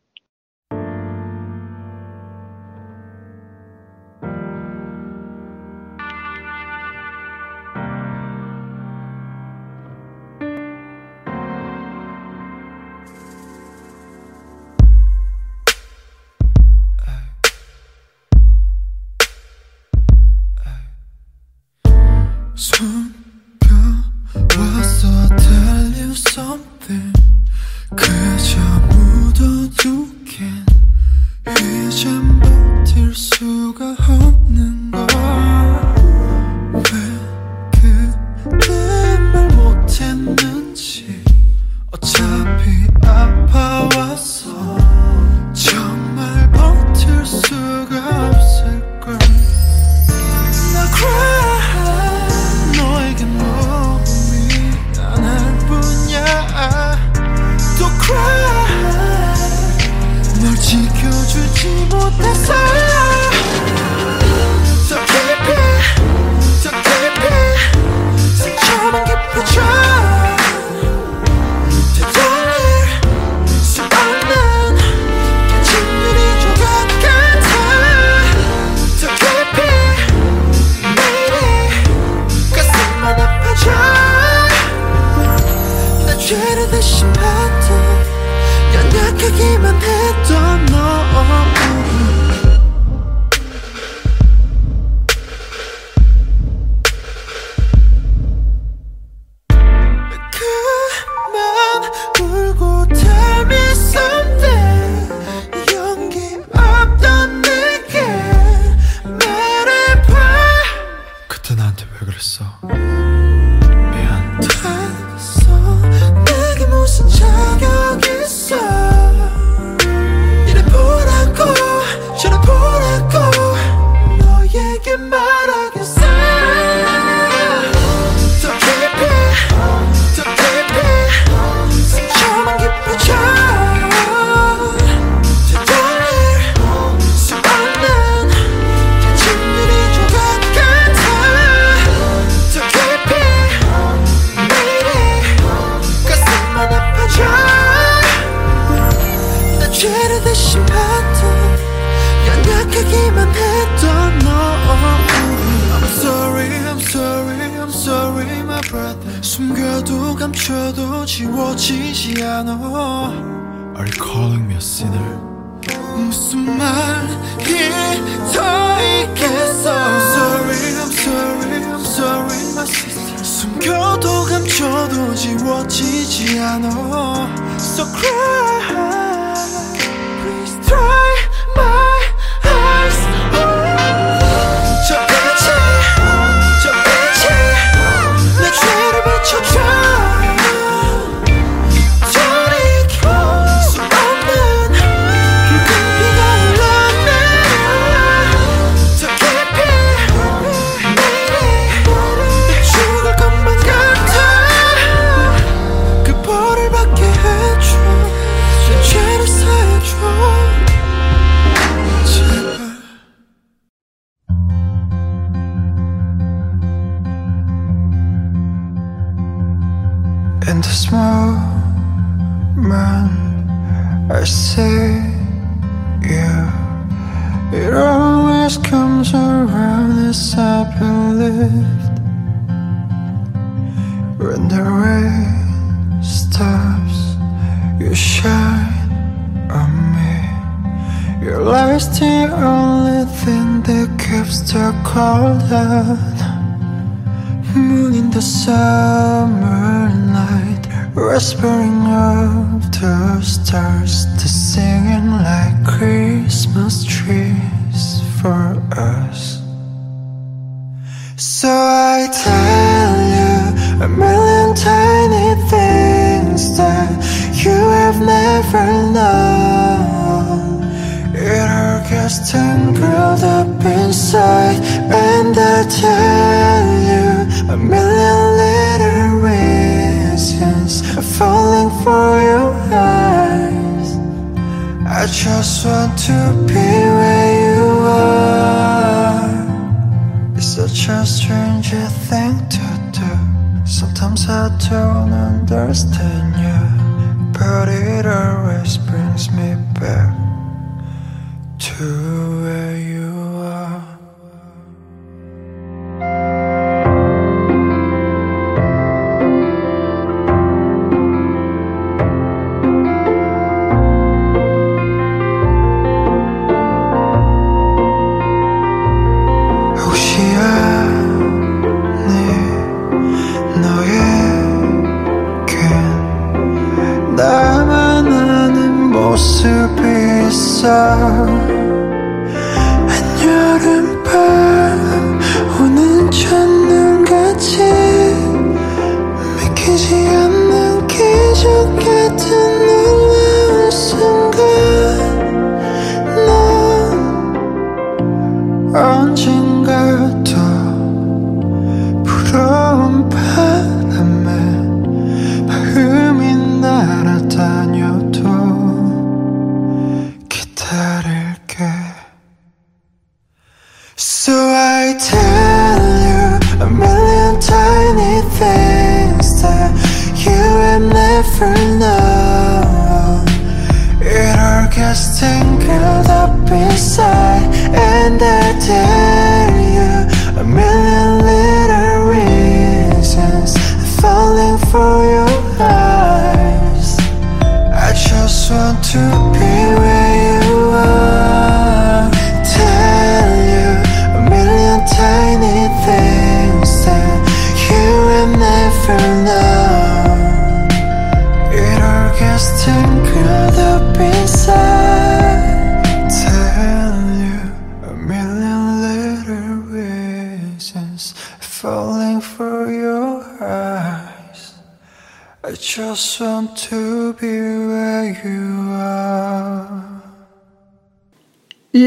Speaker 4: And the small moment I see you. It always comes around as I believed When the rain stops You shine on me. Your light's the only thing that keeps the cold out. Moon in the summer night Whispering of the stars To singing like Christmas trees for us. So I tell you a million tiny things That you have never known. It all gets tangled up inside And I tell you a million little reasons are falling for your eyes. I just want to be where you are. It's such a strange thing to do. Sometimes I don't understand you, but it always brings me back to.